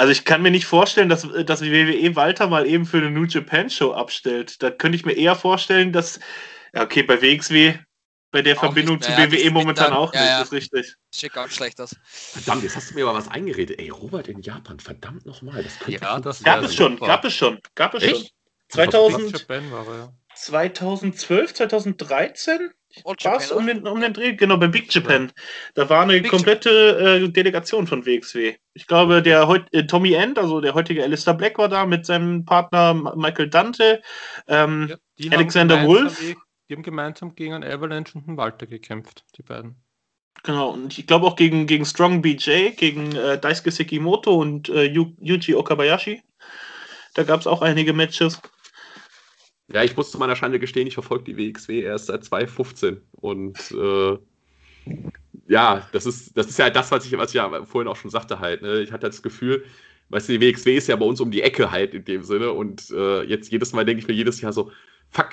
Also ich kann mir nicht vorstellen, dass, dass WWE Walter mal eben für eine New Japan Show abstellt. Da könnte ich mir eher vorstellen, dass, ja okay, bei WXW bei der auch Verbindung zu WWE ja, momentan auch ja, nicht, ja. ist richtig. Sieht ganz schlecht aus. Verdammt, jetzt hast du mir aber was eingeredet. Ey, Robert in Japan, verdammt nochmal. Das ja, das gab es schon, gab es schon, gab es schon. 2000, 2012, 2013 war es um den, um den Dreh, genau, beim Big Japan. Da war eine Big komplette äh, Delegation von WXW. Ich glaube, der äh, Tommy End, also der heutige Alistair Black, war da mit seinem Partner Michael Dante, ähm, Alexander Wolf. Die haben gemeinsam gegen einen Avalanche und einen Walter gekämpft, die beiden. Genau, und ich glaube auch gegen, gegen Strong BJ, gegen äh, Daisuke Sekimoto und äh, Yuji Okabayashi. Da gab es auch einige Matches. Ja, ich muss zu meiner Schande gestehen, ich verfolge die WXW erst seit 2015. Und äh, ja, das ist, das ist ja das, was ich, was ich ja vorhin auch schon sagte halt. Ne? Ich hatte das Gefühl, weißt du, die WXW ist ja bei uns um die Ecke halt in dem Sinne. Und äh, jetzt jedes Mal denke ich mir jedes Jahr so, fuck,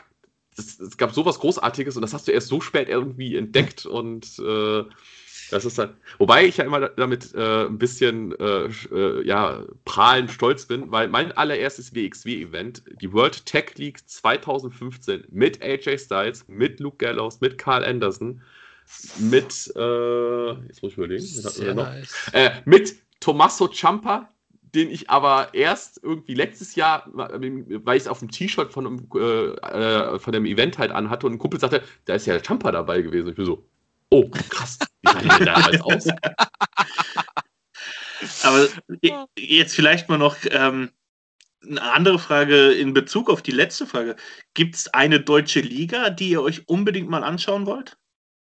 es gab sowas Großartiges und das hast du erst so spät irgendwie entdeckt und äh, das ist dann, wobei ich ja immer damit äh, ein bisschen äh, äh ja, prahlend stolz bin, weil mein allererstes WXW-Event, die World Tech League 2015 mit AJ Styles, mit Luke Gallows, mit Carl Anderson, mit, äh, jetzt muss ich überlegen, nice. Äh, mit Tommaso Ciampa, den ich aber erst irgendwie letztes Jahr, weil ich es auf dem T-Shirt von, einem, äh, äh, von dem Event halt anhatte und ein Kumpel sagte, da ist ja der Champa dabei gewesen. Ich bin so, oh, krass, wie sah der damals aus? Aber jetzt vielleicht mal noch ähm, eine andere Frage in Bezug auf die letzte Frage. Gibt es eine deutsche Liga, die ihr euch unbedingt mal anschauen wollt?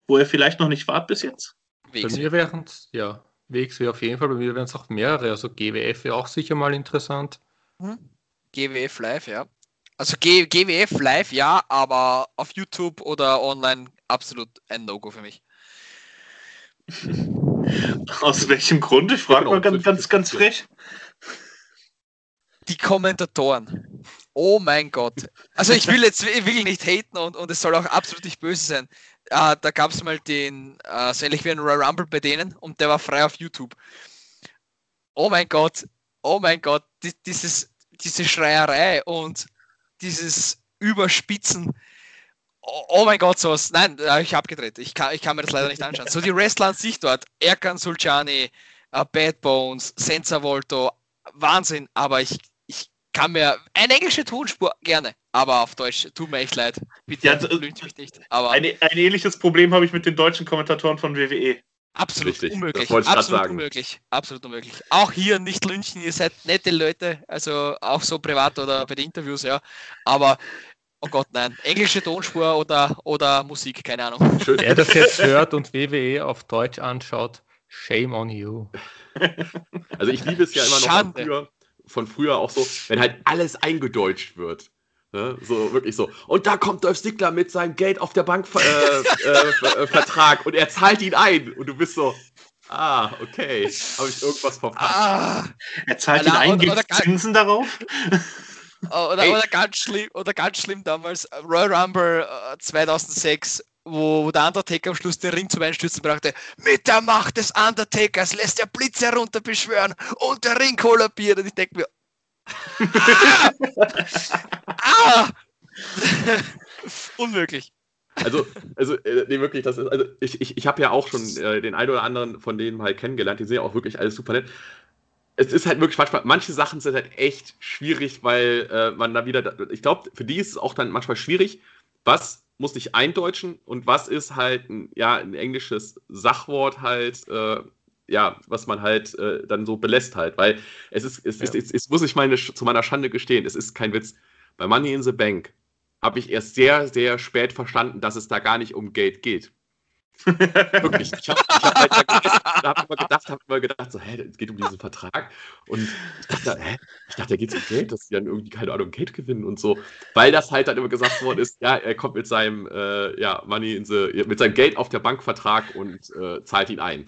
Wo ihr vielleicht noch nicht wart bis jetzt? Bei mir wären ja. WXW auf jeden Fall, bei mir wären es auch mehrere. Also GWF wäre auch sicher mal interessant. Hm? GWF Live, ja. Also G GWF Live, ja, aber auf YouTube oder online absolut ein No-Go für mich. *laughs* Aus welchem Grund? Ich frage mal ganz, ganz, ganz frech. Die Kommentatoren. Oh mein Gott. Also ich will jetzt wirklich nicht haten und, und es soll auch absolut nicht böse sein äh, da gab es mal den, äh, so ähnlich wie ein Royal Rumble bei denen und der war frei auf YouTube. Oh mein Gott, oh mein Gott, die, dieses, diese Schreierei und dieses Überspitzen. Oh, oh mein Gott, sowas. Nein, äh, ich habe gedreht. Ich kann, ich kann mir das leider nicht anschauen. So die Wrestler an sich dort, Erkan Sulciani, uh, Bad Bones, Senza Volto, Wahnsinn, aber ich, ich kann mir eine englische Tonspur gerne, aber auf Deutsch, tut mir echt leid. Bitte ja, also, mich nicht. Aber eine, ein ähnliches Problem habe ich mit den deutschen Kommentatoren von WWE. Absolut Richtig, unmöglich. Absolut unmöglich. Absolut unmöglich. Auch hier nicht lünchen, ihr seid nette Leute, also auch so privat oder bei den Interviews, ja. Aber oh Gott, nein. Englische Tonspur oder, oder Musik, keine Ahnung. Schön. Wer das jetzt hört und WWE auf Deutsch anschaut, shame on you. Also ich liebe es ja immer noch Schande. früher, von früher auch so, wenn halt alles eingedeutscht wird. Ne? So wirklich so. Und da kommt Dolph Ziggler mit seinem Geld auf der Bank äh, äh, äh, Vertrag und er zahlt ihn ein. Und du bist so, ah, okay. Habe ich irgendwas verpasst? Ah, er zahlt ihn ein, gibt Zinsen darauf? Oder, oder, ganz schlimm, oder ganz schlimm damals, Royal Rumble 2006 äh, wo der Undertaker am Schluss den Ring zum Einstürzen brachte. Mit der Macht des Undertakers lässt er Blitze herunterbeschwören und der Ring kollabiert. Und ich denke mir, *laughs* ah! ah! *laughs* Unmöglich. Also, also äh, nee, wirklich, das ist, also ich, ich, ich habe ja auch schon äh, den einen oder anderen von denen halt kennengelernt, die sind ja auch wirklich alles super nett. Es ist halt wirklich manchmal, manche Sachen sind halt echt schwierig, weil äh, man da wieder, ich glaube, für die ist es auch dann manchmal schwierig, was muss ich eindeutschen und was ist halt ein, ja, ein englisches Sachwort halt, äh, ja, was man halt äh, dann so belässt halt, weil es ist, es, ja. ist, es, es muss ich meine, zu meiner Schande gestehen, es ist kein Witz. Bei Money in the Bank habe ich erst sehr, sehr spät verstanden, dass es da gar nicht um Geld geht. Wirklich. Ich habe hab halt hab immer gedacht, hab immer gedacht, so, hä, es geht um diesen Vertrag. Und ich dachte, hä? Ich dachte, da geht es um Geld, dass die dann irgendwie, keine Ahnung, Geld gewinnen und so. Weil das halt dann immer gesagt worden ist, ja, er kommt mit seinem, äh, ja, Money in the, mit seinem Geld auf der Bankvertrag und äh, zahlt ihn ein.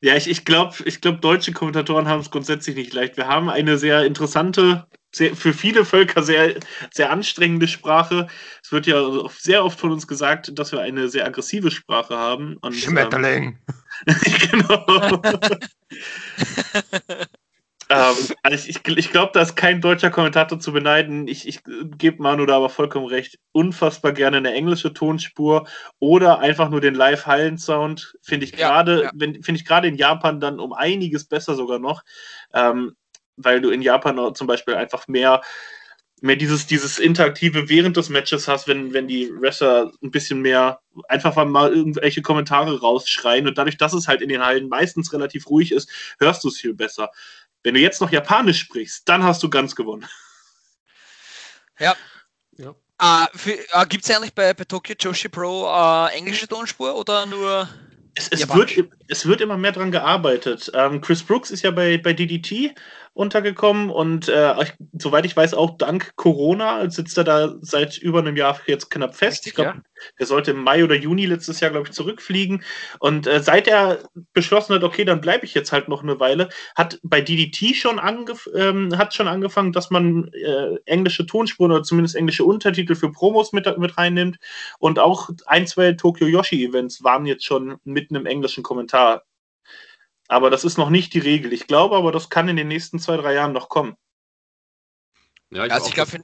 Ja, ich, ich glaube, ich glaub, deutsche Kommentatoren haben es grundsätzlich nicht leicht. Wir haben eine sehr interessante, sehr, für viele Völker sehr, sehr anstrengende Sprache. Es wird ja sehr oft von uns gesagt, dass wir eine sehr aggressive Sprache haben. Und, Schmetterling. Ähm, *laughs* genau. Ähm, also ich, ich glaube, da ist kein deutscher Kommentator zu beneiden. Ich, ich gebe Manu da aber vollkommen recht. Unfassbar gerne eine englische Tonspur oder einfach nur den Live-Hallen-Sound. Finde ich gerade, ja, ja. finde ich gerade in Japan dann um einiges besser sogar noch, ähm, weil du in Japan zum Beispiel einfach mehr mehr dieses, dieses Interaktive während des Matches hast, wenn, wenn die Wrestler ein bisschen mehr einfach mal irgendwelche Kommentare rausschreien und dadurch, dass es halt in den Hallen meistens relativ ruhig ist, hörst du es viel besser. Wenn du jetzt noch Japanisch sprichst, dann hast du ganz gewonnen. Ja. ja. Uh, uh, Gibt es eigentlich bei, bei Tokyo Joshi Pro uh, englische Tonspur oder nur. Es, es wird, es wird immer mehr dran gearbeitet. Ähm, Chris Brooks ist ja bei, bei DDT untergekommen und äh, ich, soweit ich weiß, auch dank Corona sitzt er da seit über einem Jahr jetzt knapp fest. Richtig, ich glaube, ja. der sollte im Mai oder Juni letztes Jahr, glaube ich, zurückfliegen. Und äh, seit er beschlossen hat, okay, dann bleibe ich jetzt halt noch eine Weile, hat bei DDT schon, angef ähm, hat schon angefangen, dass man äh, englische Tonspuren oder zumindest englische Untertitel für Promos mit, mit reinnimmt. Und auch ein, zwei Tokyo Yoshi Events waren jetzt schon mit einem englischen Kommentar aber das ist noch nicht die Regel. Ich glaube aber, das kann in den nächsten zwei, drei Jahren noch kommen. Ja, ich also ich glaube,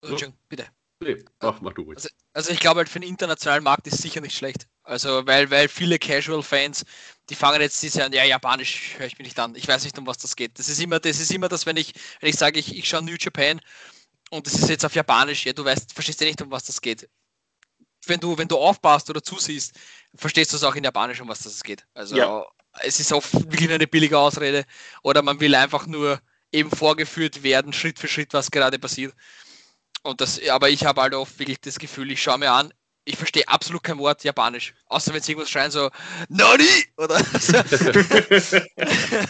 so. bitte. Nee, mach, mach du ruhig. Also, also, ich glaube halt für den internationalen Markt ist es sicher nicht schlecht. Also weil, weil viele Casual-Fans, die fangen jetzt, die sagen, ja, Japanisch höre ich mich nicht an. Ich weiß nicht, um was das geht. Das ist immer, das ist immer das, wenn ich, wenn ich sage, ich, ich schaue New Japan und das ist jetzt auf Japanisch, ja, du weißt, verstehst ja nicht, um was das geht. Wenn du, wenn du aufpasst oder zusiehst, verstehst du es auch in Japanisch, um was das geht. Also ja es ist oft wirklich eine billige Ausrede oder man will einfach nur eben vorgeführt werden, Schritt für Schritt, was gerade passiert. Und das, aber ich habe halt oft wirklich das Gefühl, ich schaue mir an, ich verstehe absolut kein Wort Japanisch, außer wenn es irgendwas schreien so Nani oder so. *laughs*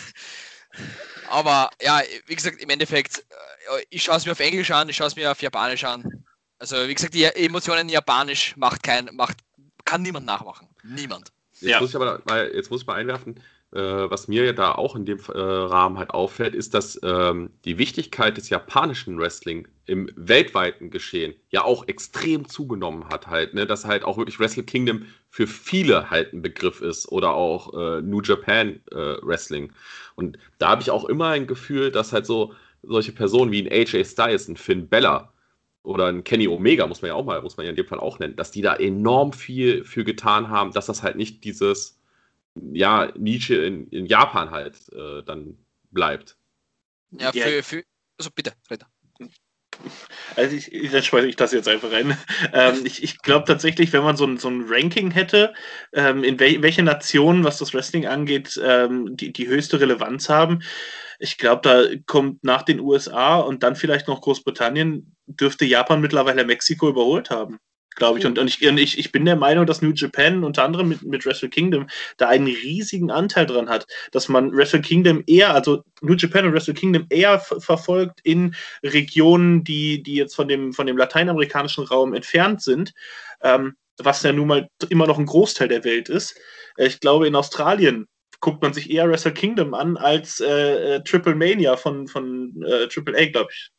aber ja, wie gesagt, im Endeffekt, äh, ich schaue es mir auf Englisch an, ich schaue es mir auf Japanisch an. Also wie gesagt, die Emotionen in Japanisch macht kein, macht, kann niemand nachmachen. Niemand. Jetzt, ja. muss ich aber mal, jetzt muss ich mal einwerfen, äh, was mir da auch in dem äh, Rahmen halt auffällt, ist, dass ähm, die Wichtigkeit des japanischen Wrestling im weltweiten Geschehen ja auch extrem zugenommen hat halt, ne? dass halt auch wirklich Wrestle Kingdom für viele halt ein Begriff ist oder auch äh, New Japan äh, Wrestling. Und da habe ich auch immer ein Gefühl, dass halt so solche Personen wie ein AJ Styles, ein Finn Bella, oder ein Kenny Omega, muss man ja auch mal, muss man ja in dem Fall auch nennen, dass die da enorm viel für getan haben, dass das halt nicht dieses, ja, Nische in, in Japan halt äh, dann bleibt. Ja, für, für also bitte, weiter. Also ich, ich, dann schmeiße ich das jetzt einfach rein. Ähm, ich ich glaube tatsächlich, wenn man so ein, so ein Ranking hätte, ähm, in wel welche Nationen, was das Wrestling angeht, ähm, die, die höchste Relevanz haben, ich glaube, da kommt nach den USA und dann vielleicht noch Großbritannien, dürfte Japan mittlerweile Mexiko überholt haben glaube ich. Und, und, ich, und ich, ich bin der Meinung, dass New Japan unter anderem mit, mit Wrestle Kingdom da einen riesigen Anteil dran hat, dass man Wrestle Kingdom eher, also New Japan und Wrestle Kingdom eher verfolgt in Regionen, die, die jetzt von dem, von dem lateinamerikanischen Raum entfernt sind, ähm, was ja nun mal immer noch ein Großteil der Welt ist. Äh, ich glaube, in Australien guckt man sich eher Wrestle Kingdom an als äh, äh Triple Mania von, von äh, Triple A, glaube ich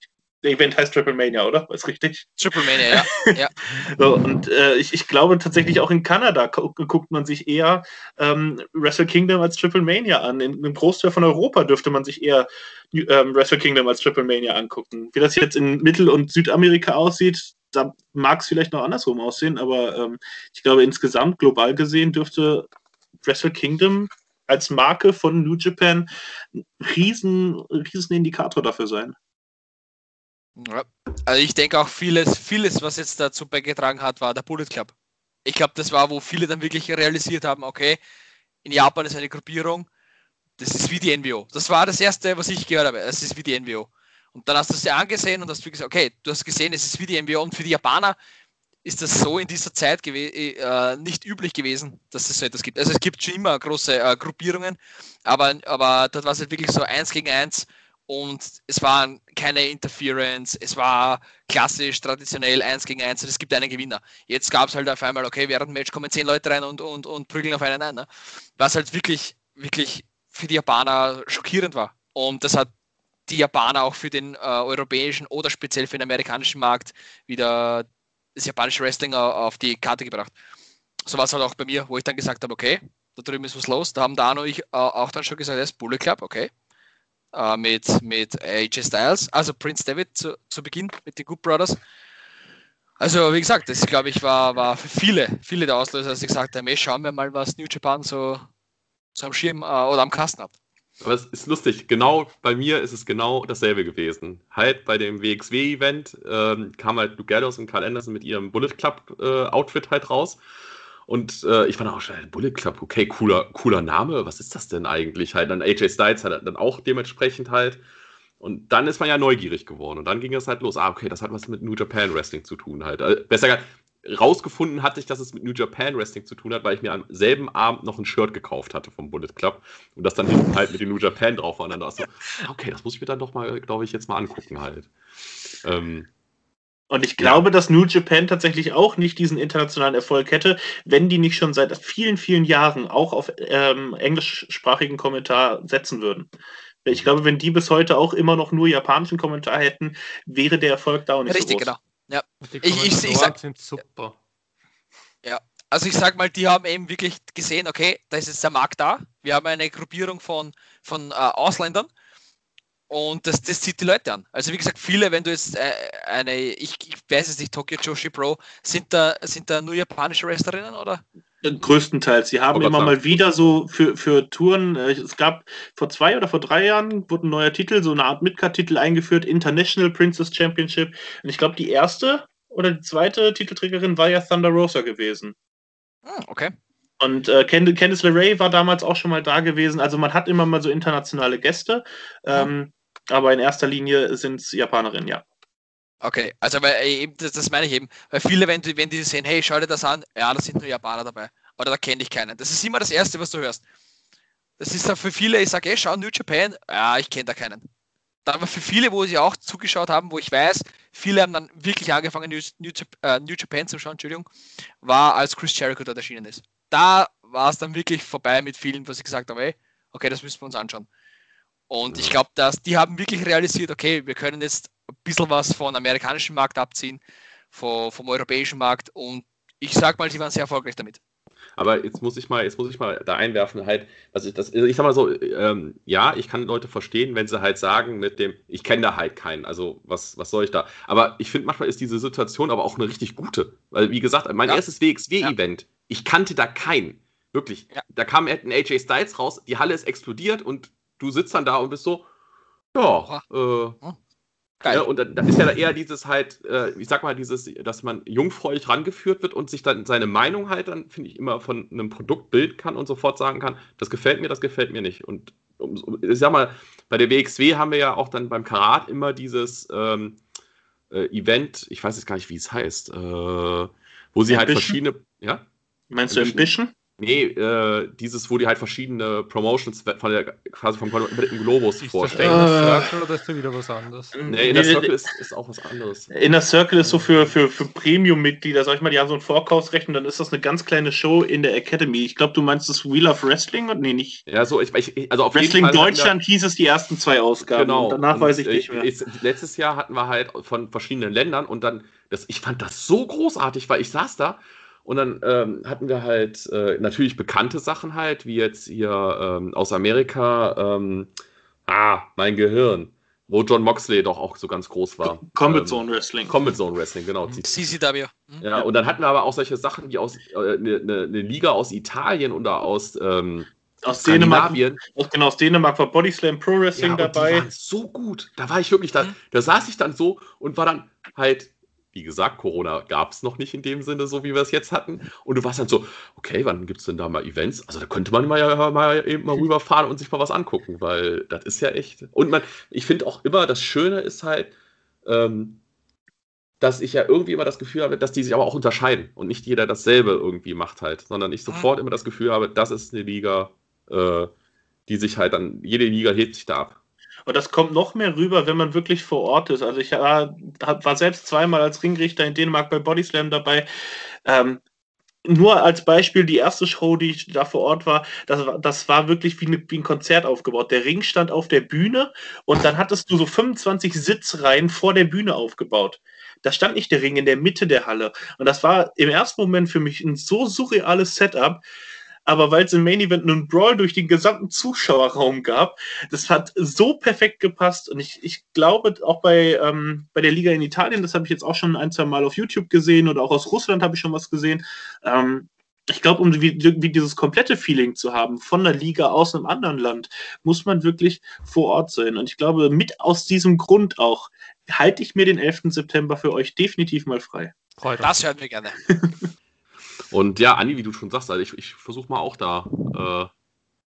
der Event heißt Triple Mania, oder? Ist richtig? Triple Mania, ja. *laughs* ja. so, und äh, ich, ich glaube tatsächlich auch in Kanada guckt man sich eher ähm, Wrestle Kingdom als Triple Mania an. In einem Großteil von Europa dürfte man sich eher ähm, Wrestle Kingdom als Triple Mania angucken. Wie das jetzt in Mittel- und Südamerika aussieht, da mag es vielleicht noch andersrum aussehen, aber ähm, ich glaube insgesamt global gesehen dürfte Wrestle Kingdom als Marke von New Japan ein riesen, riesen Indikator dafür sein. Ja. Also ich denke auch vieles, vieles, was jetzt dazu beigetragen hat, war der Bullet Club. Ich glaube, das war, wo viele dann wirklich realisiert haben, okay, in Japan ist eine Gruppierung, das ist wie die NWO. Das war das erste, was ich gehört habe. Das ist wie die NWO. Und dann hast du es dir angesehen und hast gesagt, okay, du hast gesehen, es ist wie die NBA und für die Japaner ist das so in dieser Zeit äh, nicht üblich gewesen, dass es so etwas gibt. Also es gibt schon immer große äh, Gruppierungen, aber, aber dort war es halt wirklich so eins gegen eins und es war keine Interference, es war klassisch, traditionell eins gegen eins und es gibt einen Gewinner. Jetzt gab es halt auf einmal, okay, während dem Match kommen zehn Leute rein und, und, und prügeln auf einen ein. Ne? Was halt wirklich, wirklich für die Japaner schockierend war. Und das hat die Japaner auch für den äh, europäischen oder speziell für den amerikanischen Markt wieder das japanische Wrestling auf die Karte gebracht. So war es halt auch bei mir, wo ich dann gesagt habe, okay, da drüben ist was los. Da haben Dano und ich äh, auch dann schon gesagt, das ist Bullet Club, okay. Äh, mit, mit AJ Styles, also Prince David zu, zu Beginn mit den Good Brothers. Also, wie gesagt, das glaube ich war, war für viele, viele der Auslöser, dass ich gesagt habe, schauen wir mal, was New Japan so, so am Schirm äh, oder am Kasten hat. Aber es ist lustig, genau bei mir ist es genau dasselbe gewesen. Halt bei dem WXW-Event ähm, kam halt Luke Gallows und Carl Anderson mit ihrem Bullet Club-Outfit äh, halt raus. Und äh, ich fand auch schon, Bullet Club, okay, cooler, cooler Name, was ist das denn eigentlich? Halt dann AJ Styles hat dann auch dementsprechend halt. Und dann ist man ja neugierig geworden. Und dann ging es halt los. Ah, okay, das hat was mit New Japan Wrestling zu tun halt. Also, besser gesagt, rausgefunden hatte ich, dass es mit New Japan Wrestling zu tun hat, weil ich mir am selben Abend noch ein Shirt gekauft hatte vom Bullet Club und das dann hinten halt mit dem New Japan drauf war. Und dann da so, okay, das muss ich mir dann doch mal, glaube ich, jetzt mal angucken halt. Ähm, und ich glaube, ja. dass New Japan tatsächlich auch nicht diesen internationalen Erfolg hätte, wenn die nicht schon seit vielen, vielen Jahren auch auf ähm, englischsprachigen Kommentar setzen würden. Ich glaube, wenn die bis heute auch immer noch nur japanischen Kommentar hätten, wäre der Erfolg da auch nicht Richtig, so groß. genau. Ja. Die ich, ich, ich sag, sind super. Ja, also ich sag mal, die haben eben wirklich gesehen, okay, da ist jetzt der Markt da. Wir haben eine Gruppierung von, von äh, Ausländern und das, das zieht die Leute an. Also wie gesagt, viele, wenn du jetzt äh, eine, ich, ich, weiß es nicht, Tokyo Joshi Pro, sind da, sind da nur japanische Wrestlerinnen oder? Größtenteils. Sie haben immer mal wieder so für, für Touren, äh, es gab vor zwei oder vor drei Jahren, wurde ein neuer Titel, so eine Art Midcard-Titel eingeführt, International Princess Championship. Und ich glaube, die erste oder die zweite Titelträgerin war ja Thunder Rosa gewesen. Ah, okay. Und äh, Candice LeRae war damals auch schon mal da gewesen. Also man hat immer mal so internationale Gäste. Ähm, aber in erster Linie sind es Japanerinnen, ja. Okay, also weil äh, eben, das, das, meine ich eben, weil viele, wenn, wenn die sehen, hey, schau dir das an, ja, da sind nur Japaner dabei. Oder da kenne ich keinen. Das ist immer das Erste, was du hörst. Das ist dann für viele, ich sage, hey, schau New Japan, ja, ich kenne da keinen. Dann aber für viele, wo sie auch zugeschaut haben, wo ich weiß, viele haben dann wirklich angefangen, New, New, uh, New Japan zu schauen, Entschuldigung, war, als Chris Jericho dort erschienen ist. Da war es dann wirklich vorbei mit vielen, was ich gesagt habe, hey, okay, das müssen wir uns anschauen. Und ich glaube, dass die haben wirklich realisiert, okay, wir können jetzt ein bisschen was vom amerikanischen Markt abziehen, vom, vom europäischen Markt und ich sag mal, sie waren sehr erfolgreich damit. Aber jetzt muss ich mal, jetzt muss ich mal da einwerfen, halt, also ich, das, ich sag mal so, ähm, ja, ich kann Leute verstehen, wenn sie halt sagen, mit dem, ich kenne da halt keinen, also was, was soll ich da? Aber ich finde, manchmal ist diese Situation aber auch eine richtig gute. Weil, wie gesagt, mein ja. erstes WXW-Event, ja. ich kannte da keinen. Wirklich. Ja. Da kam ein AJ Styles raus, die Halle ist explodiert und du sitzt dann da und bist so, ja, äh, Geil. Ja, und dann, dann, ist ja eher dieses halt, äh, ich sag mal, dieses, dass man jungfräulich rangeführt wird und sich dann seine Meinung halt dann, finde ich, immer von einem Produkt bilden kann und sofort sagen kann, das gefällt mir, das gefällt mir nicht. Und um, ich sag mal, bei der WXW haben wir ja auch dann beim Karat immer dieses ähm, äh, Event, ich weiß jetzt gar nicht, wie es heißt, äh, wo sie Ambition? halt verschiedene, ja? Meinst du Ambition? Nee, äh, dieses, wo die halt verschiedene Promotions von der, quasi vom kompletten Globus ist vorstellen. Ist das Inner Circle oder ist das wieder was anderes? Nee, Inner Circle ist, ist, auch was anderes. Inner Circle ist so für, für, für Premium-Mitglieder, sag ich mal, die haben so ein Vorkaufsrecht und dann ist das eine ganz kleine Show in der Academy. Ich glaube, du meinst das Wheel of Wrestling? Nee, nicht. Ja, so, ich, ich also auf Wrestling jeden Fall Deutschland wir, hieß es die ersten zwei Ausgaben. Genau. Und danach und weiß ich nicht mehr. Ich, letztes Jahr hatten wir halt von verschiedenen Ländern und dann, das, ich fand das so großartig, weil ich saß da und dann ähm, hatten wir halt äh, natürlich bekannte Sachen halt, wie jetzt hier ähm, aus Amerika, ähm, ah, mein Gehirn, wo John Moxley doch auch so ganz groß war. Combat ähm, Zone Wrestling. Combat Zone Wrestling, genau. CCW. Mhm. Ja, und dann hatten wir aber auch solche Sachen wie aus eine äh, ne, ne, ne Liga aus Italien oder aus ähm, aus Dänemark, genau, aus Dänemark war Body Slam Pro Wrestling ja, dabei. Die waren so gut. Da war ich wirklich da. Mhm. Da saß ich dann so und war dann halt wie gesagt, Corona gab es noch nicht in dem Sinne, so wie wir es jetzt hatten. Und du warst dann so, okay, wann gibt es denn da mal Events? Also da könnte man mal, ja, mal eben mal rüberfahren und sich mal was angucken, weil das ist ja echt. Und man, ich finde auch immer, das Schöne ist halt, ähm, dass ich ja irgendwie immer das Gefühl habe, dass die sich aber auch unterscheiden und nicht jeder dasselbe irgendwie macht halt, sondern ich sofort immer das Gefühl habe, das ist eine Liga, äh, die sich halt dann, jede Liga hebt sich da ab. Und das kommt noch mehr rüber, wenn man wirklich vor Ort ist. Also ich war, war selbst zweimal als Ringrichter in Dänemark bei Bodyslam dabei. Ähm, nur als Beispiel, die erste Show, die ich da vor Ort war, das, war, das war wirklich wie, eine, wie ein Konzert aufgebaut. Der Ring stand auf der Bühne und dann hattest du so 25 Sitzreihen vor der Bühne aufgebaut. Da stand nicht der Ring in der Mitte der Halle. Und das war im ersten Moment für mich ein so surreales Setup aber weil es im Main Event einen Brawl durch den gesamten Zuschauerraum gab, das hat so perfekt gepasst und ich, ich glaube auch bei, ähm, bei der Liga in Italien, das habe ich jetzt auch schon ein, zwei Mal auf YouTube gesehen oder auch aus Russland habe ich schon was gesehen, ähm, ich glaube, um wie, wie, dieses komplette Feeling zu haben von der Liga aus einem anderen Land, muss man wirklich vor Ort sein. Und ich glaube, mit aus diesem Grund auch halte ich mir den 11. September für euch definitiv mal frei. Das hören wir gerne. *laughs* Und ja, Anni, wie du schon sagst, also ich, ich versuche mal auch da äh,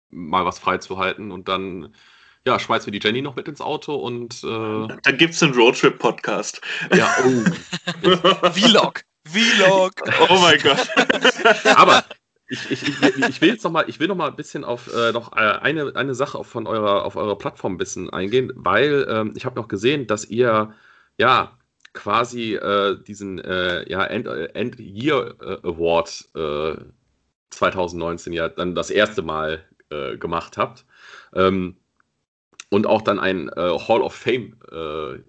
mal was freizuhalten und dann ja, schmeißen wir die Jenny noch mit ins Auto und äh, dann gibt es einen Roadtrip-Podcast. Ja, oh. *laughs* Vlog. Vlog. Oh mein Gott. *laughs* Aber ich, ich, ich, ich, will jetzt noch mal, ich will noch mal ein bisschen auf äh, noch äh, eine, eine Sache von eurer, auf eurer Plattform ein bisschen eingehen, weil ähm, ich habe noch gesehen, dass ihr ja quasi äh, diesen äh, ja, End, äh, End Year äh, Award 2019 äh, ja dann das erste Mal äh, gemacht habt. Ähm, und auch dann ein Hall of Fame,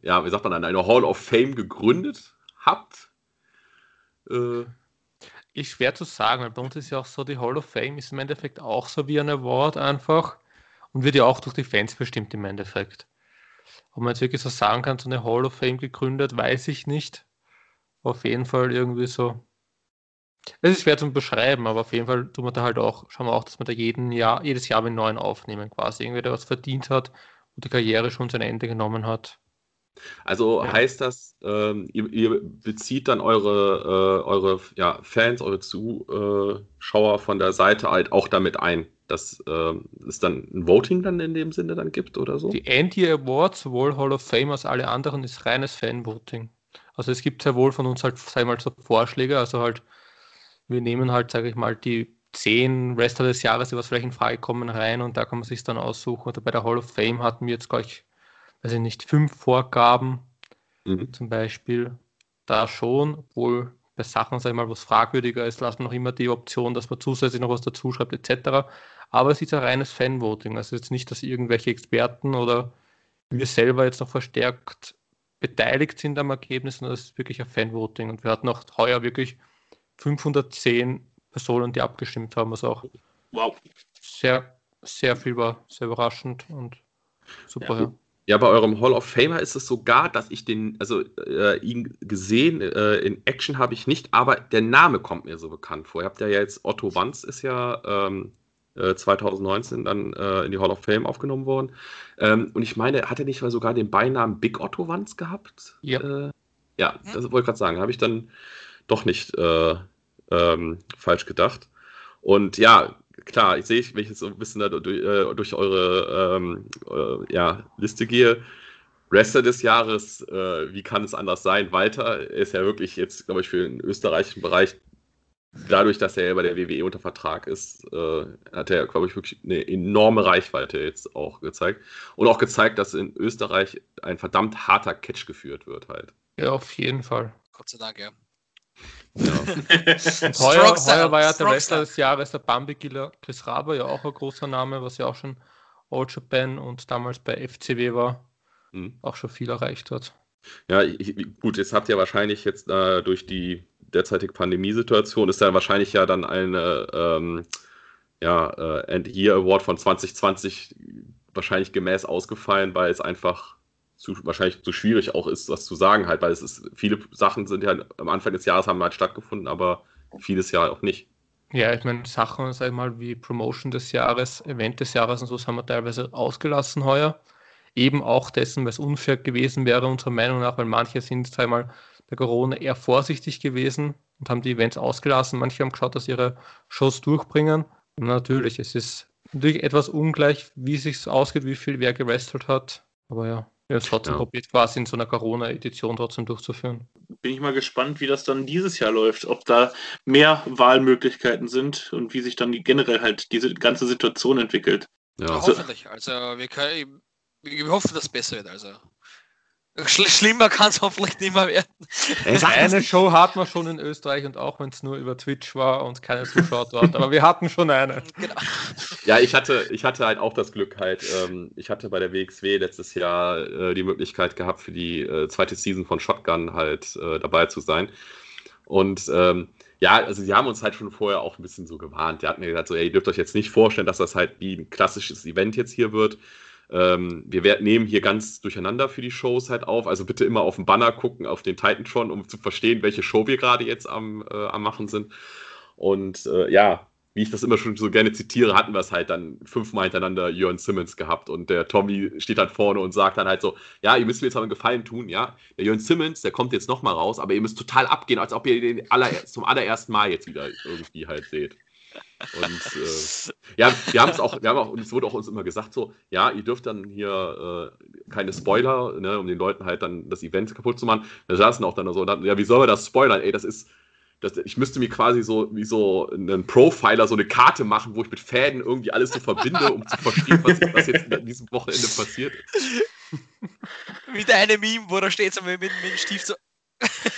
ja, wie sagt man dann, eine Hall of Fame gegründet habt. ist schwer zu sagen, weil bei uns ist ja auch so, die Hall of Fame ist im Endeffekt auch so wie ein Award einfach und wird ja auch durch die Fans bestimmt im Endeffekt. Ob man jetzt wirklich so sagen kann, so eine Hall of Fame gegründet, weiß ich nicht. Auf jeden Fall irgendwie so. Es ist schwer zu beschreiben, aber auf jeden Fall tun wir da halt auch, schauen wir auch, dass man da jeden Jahr, jedes Jahr einen neuen aufnehmen, quasi. Irgendwie, der was verdient hat und die Karriere schon sein Ende genommen hat. Also ja. heißt das, ähm, ihr, ihr, bezieht dann eure, äh, eure ja, Fans, eure Zuschauer von der Seite halt auch damit ein? Dass äh, es dann ein Voting dann in dem Sinne dann gibt oder so? Die Andy Awards, sowohl Hall of Fame als alle anderen, ist reines Fan-Voting. Also es gibt sehr wohl von uns halt, sag ich mal, so Vorschläge, also halt, wir nehmen halt, sage ich mal, die zehn Rester des Jahres, die was vielleicht in Frage kommen, rein und da kann man sich dann aussuchen. Oder bei der Hall of Fame hatten wir jetzt gleich, weiß ich nicht, fünf Vorgaben mhm. zum Beispiel. Da schon, obwohl bei Sachen, sag ich mal, was fragwürdiger ist, lassen noch immer die Option, dass man zusätzlich noch was dazu schreibt, etc. Aber es ist ein reines Fanvoting. Also jetzt nicht, dass irgendwelche Experten oder wir selber jetzt noch verstärkt beteiligt sind am Ergebnis, sondern es ist wirklich ein Fanvoting. Und wir hatten auch heuer wirklich 510 Personen, die abgestimmt haben, was auch wow. sehr, sehr viel war, sehr überraschend und super. Ja. ja. Ja, bei eurem Hall of Famer ist es sogar, dass ich den, also äh, ihn gesehen, äh, in Action habe ich nicht, aber der Name kommt mir so bekannt vor. Ihr habt ja jetzt, Otto Wanz ist ja ähm, 2019 äh, dann äh, in die Hall of Fame aufgenommen worden. Ähm, und ich meine, hat er nicht mal sogar den Beinamen Big Otto Wanz gehabt? Ja. Äh, ja, das wollte ich gerade sagen. Habe ich dann doch nicht äh, ähm, falsch gedacht. Und ja, klar, ich sehe, wenn ich jetzt so ein bisschen da durch, äh, durch eure ähm, äh, ja, Liste gehe, Reste des Jahres, äh, wie kann es anders sein? Walter ist ja wirklich jetzt, glaube ich, für den österreichischen Bereich, dadurch, dass er bei der WWE unter Vertrag ist, äh, hat er, glaube ich, wirklich eine enorme Reichweite jetzt auch gezeigt. Und auch gezeigt, dass in Österreich ein verdammt harter Catch geführt wird halt. Ja, auf jeden Fall. Gott sei Dank, ja. Ja. *laughs* heuer, heuer war ja der Wrestler des Jahres der Bambi-Killer Chris Raber, ja auch ein großer Name, was ja auch schon Old Japan und damals bei FCW war, mhm. auch schon viel erreicht hat. Ja, ich, gut, jetzt habt ihr wahrscheinlich jetzt äh, durch die derzeitige Pandemiesituation ist ja wahrscheinlich ja dann eine ähm, ja, äh, End Year Award von 2020 wahrscheinlich gemäß ausgefallen, weil es einfach zu, wahrscheinlich zu schwierig auch ist, was zu sagen halt, weil es ist, viele Sachen sind ja am Anfang des Jahres haben halt stattgefunden, aber vieles Jahr auch nicht. Ja, ich meine, Sachen, sag ich mal, wie Promotion des Jahres, Event des Jahres und so, das haben wir teilweise ausgelassen heuer. Eben auch dessen, weil es unfair gewesen wäre, unserer Meinung nach, weil manche sind, sag ich mal, der Corona eher vorsichtig gewesen und haben die Events ausgelassen. Manche haben geschaut, dass ihre Shows durchbringen. Und natürlich, es ist natürlich etwas ungleich, wie es sich ausgeht, wie viel wer gewrestelt hat. Aber ja, wir haben es trotzdem ja. probiert, quasi in so einer Corona-Edition trotzdem durchzuführen. Bin ich mal gespannt, wie das dann dieses Jahr läuft, ob da mehr Wahlmöglichkeiten sind und wie sich dann generell halt diese ganze Situation entwickelt. Ja, ja hoffentlich. Also wir können, ich hoffe, dass es besser wird. Also schlimmer kann es hoffentlich nicht mehr werden. Eine Show hat man schon in Österreich und auch wenn es nur über Twitch war und keine Zuschauer dort, aber wir hatten schon eine. Genau. Ja, ich hatte, ich hatte halt auch das Glück halt, ähm, ich hatte bei der WXW letztes Jahr äh, die Möglichkeit gehabt, für die äh, zweite Season von Shotgun halt äh, dabei zu sein. Und ähm, ja, also sie haben uns halt schon vorher auch ein bisschen so gewarnt. Die hatten mir gesagt, so, ey, ihr dürft euch jetzt nicht vorstellen, dass das halt wie ein klassisches Event jetzt hier wird ähm, wir werden, nehmen hier ganz durcheinander für die Shows halt auf. Also bitte immer auf den Banner gucken, auf den Titantron, um zu verstehen, welche Show wir gerade jetzt am, äh, am machen sind. Und äh, ja, wie ich das immer schon so gerne zitiere, hatten wir es halt dann fünfmal hintereinander Jörn Simmons gehabt und der Tommy steht dann vorne und sagt dann halt so, ja, ihr müsst mir jetzt aber einen Gefallen tun, ja, der Jörn Simmons, der kommt jetzt nochmal raus, aber ihr müsst total abgehen, als ob ihr den aller, zum allerersten Mal jetzt wieder irgendwie halt seht. Und äh, ja, wir haben es auch, wir haben auch, und es wurde auch uns immer gesagt, so, ja, ihr dürft dann hier äh, keine Spoiler, ne, um den Leuten halt dann das Event kaputt zu machen. Da saßen auch dann so, dann, ja, wie soll man das spoilern? Ey, das ist, das, ich müsste mir quasi so wie so einen Profiler so eine Karte machen, wo ich mit Fäden irgendwie alles so verbinde, um zu verstehen, was, was jetzt in diesem Wochenende passiert ist. Wie deine Meme, wo da steht so mit, mit, mit dem Stift so.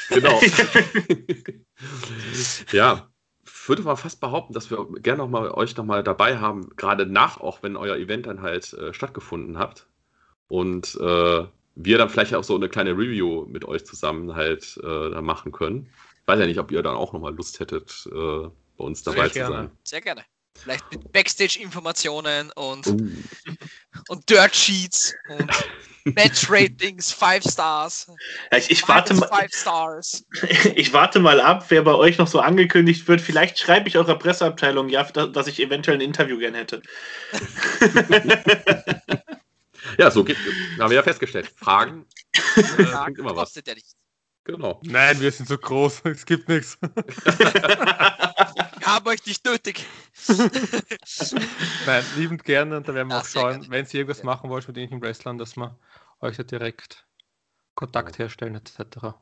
genau. *laughs* ja, würde mal fast behaupten, dass wir gerne noch mal euch noch mal dabei haben, gerade nach, auch wenn euer Event dann halt äh, stattgefunden habt. Und äh, wir dann vielleicht auch so eine kleine Review mit euch zusammen halt äh, machen können. Ich weiß ja nicht, ob ihr dann auch noch mal Lust hättet, äh, bei uns dabei Sehr zu gerne. sein. Sehr gerne. Vielleicht mit Backstage-Informationen und, uh. *laughs* und Dirt Sheets und Match-Ratings, 5 Stars. Ja, ich, ich warte mal. *laughs* Ich warte mal ab, wer bei euch noch so angekündigt wird. Vielleicht schreibe ich eurer Presseabteilung ja, dass ich eventuell ein Interview gern hätte. *laughs* ja, so geht, haben wir ja festgestellt. Fragen äh, immer was. Kostet ja nichts. Genau. Nein, wir sind so groß, es gibt nichts. Habe euch nicht nötig. *laughs* Nein, liebend gerne und da werden wir ja, auch schauen, wenn Sie irgendwas machen wollt mit irgendwelchen Wrestlern, dass wir euch ja direkt Kontakt herstellen etc.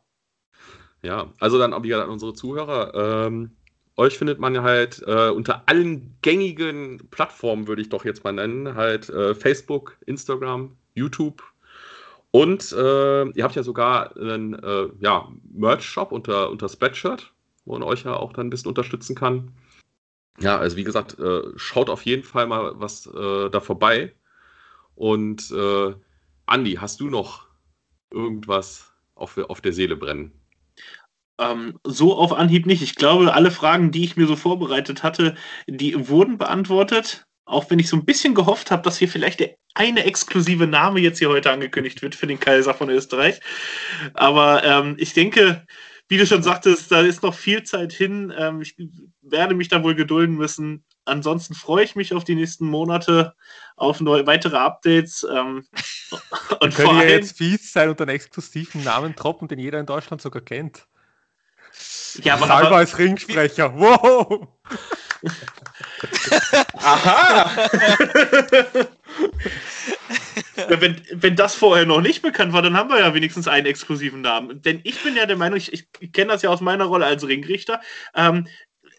Ja, also dann auch wieder an unsere Zuhörer. Ähm, euch findet man halt äh, unter allen gängigen Plattformen, würde ich doch jetzt mal nennen, halt äh, Facebook, Instagram, YouTube. Und äh, ihr habt ja sogar einen äh, ja, Merch-Shop unter, unter Spreadshirt wo man euch ja auch dann ein bisschen unterstützen kann. Ja, also wie gesagt, äh, schaut auf jeden Fall mal was äh, da vorbei. Und äh, Andi, hast du noch irgendwas auf, auf der Seele brennen? Ähm, so auf Anhieb nicht. Ich glaube, alle Fragen, die ich mir so vorbereitet hatte, die wurden beantwortet. Auch wenn ich so ein bisschen gehofft habe, dass hier vielleicht der eine exklusive Name jetzt hier heute angekündigt wird für den Kaiser von Österreich. Aber ähm, ich denke, wie du schon sagtest, da ist noch viel Zeit hin. Ähm, ich werde mich da wohl gedulden müssen. Ansonsten freue ich mich auf die nächsten Monate, auf neue, weitere Updates. Ähm, *laughs* und können ja jetzt fies sein und einen exklusiven Namen droppen, den jeder in Deutschland sogar kennt. Ja, aber, Salva als Ringsprecher. Wow! *laughs* Aha! *laughs* wenn, wenn das vorher noch nicht bekannt war, dann haben wir ja wenigstens einen exklusiven Namen. Denn ich bin ja der Meinung, ich, ich kenne das ja aus meiner Rolle als Ringrichter, ähm,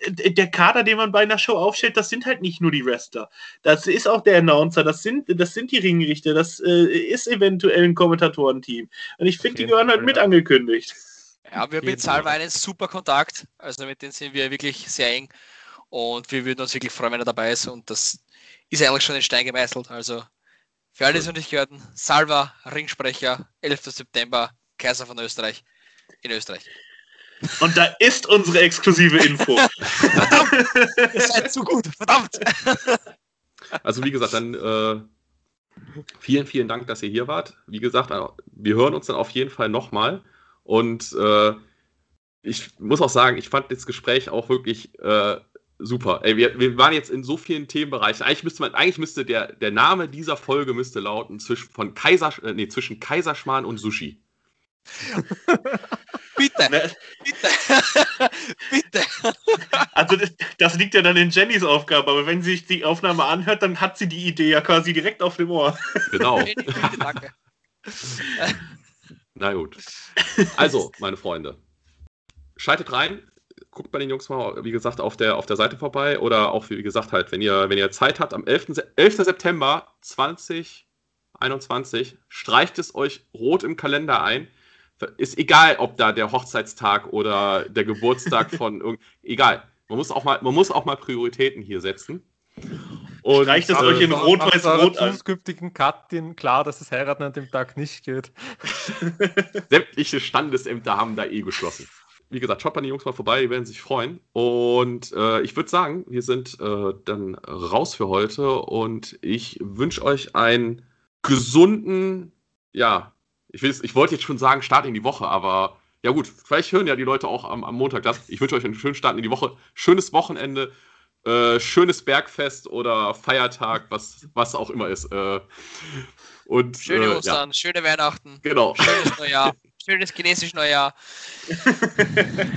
der Kader, den man bei einer Show aufstellt, das sind halt nicht nur die Wrestler. Das ist auch der Announcer, das sind, das sind die Ringrichter, das äh, ist eventuell ein Kommentatorenteam. Und ich finde, die gehören halt mit angekündigt. Ja, wir haben mit Salva einen super Kontakt. Also mit denen sind wir wirklich sehr eng. Und wir würden uns wirklich freuen, wenn er dabei ist. Und das ist eigentlich schon in Stein gemeißelt. Also für alle, die es noch nicht gehörten, Salva, Ringsprecher, 11. September, Kaiser von Österreich, in Österreich. Und da ist unsere exklusive Info. *laughs* verdammt! Ihr seid zu gut, verdammt! *laughs* Also wie gesagt, dann äh, vielen, vielen Dank, dass ihr hier wart. Wie gesagt, äh, wir hören uns dann auf jeden Fall nochmal. Und äh, ich muss auch sagen, ich fand das Gespräch auch wirklich äh, super. Ey, wir, wir, waren jetzt in so vielen Themenbereichen. Eigentlich müsste man, eigentlich müsste der, der Name dieser Folge müsste lauten zwischen von Kaiser, äh, nee, zwischen Kaiserschmarrn und Sushi. *laughs* Bitte, Ne, bitte, *laughs* bitte. Also das, das liegt ja dann in Jennys Aufgabe, aber wenn sie sich die Aufnahme anhört, dann hat sie die Idee ja quasi direkt auf dem Ohr. Genau. *laughs* Danke. Na gut. Also, meine Freunde, schaltet rein, guckt bei den Jungs mal, wie gesagt, auf der, auf der Seite vorbei oder auch, wie gesagt, halt, wenn ihr, wenn ihr Zeit habt, am 11. Se- 11. September 2021, streicht es euch rot im Kalender ein. Ist egal, ob da der Hochzeitstag oder der Geburtstag von *laughs* irgend, egal. Man muss auch mal, man muss auch mal Prioritäten hier setzen. Und, Streicht es euch in Rot-Weiß-Rot an. zukünftigen Kattin klar, dass das Heiraten an dem Tag nicht geht. *laughs* sämtliche Standesämter haben da eh geschlossen. Wie gesagt, schaut bei den Jungs mal vorbei, die werden sich freuen. Und äh, ich würde sagen, wir sind äh, dann raus für heute und ich wünsche euch einen gesunden, ja, ich, ich wollte jetzt schon sagen, Start in die Woche, aber ja gut, vielleicht hören ja die Leute auch am, am Montag das. Ich wünsche euch einen schönen Start in die Woche, schönes Wochenende, äh, schönes Bergfest oder Feiertag, was, was auch immer ist. Äh, und, Schöne äh, ja, Ostern, schöne Weihnachten, genau. schönes Neujahr, *laughs* schönes chinesisches Neujahr. *laughs*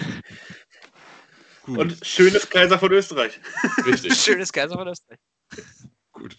Gut, Und schönes Kaiser von Österreich. richtig. *laughs* Schönes Kaiser von Österreich. Gut.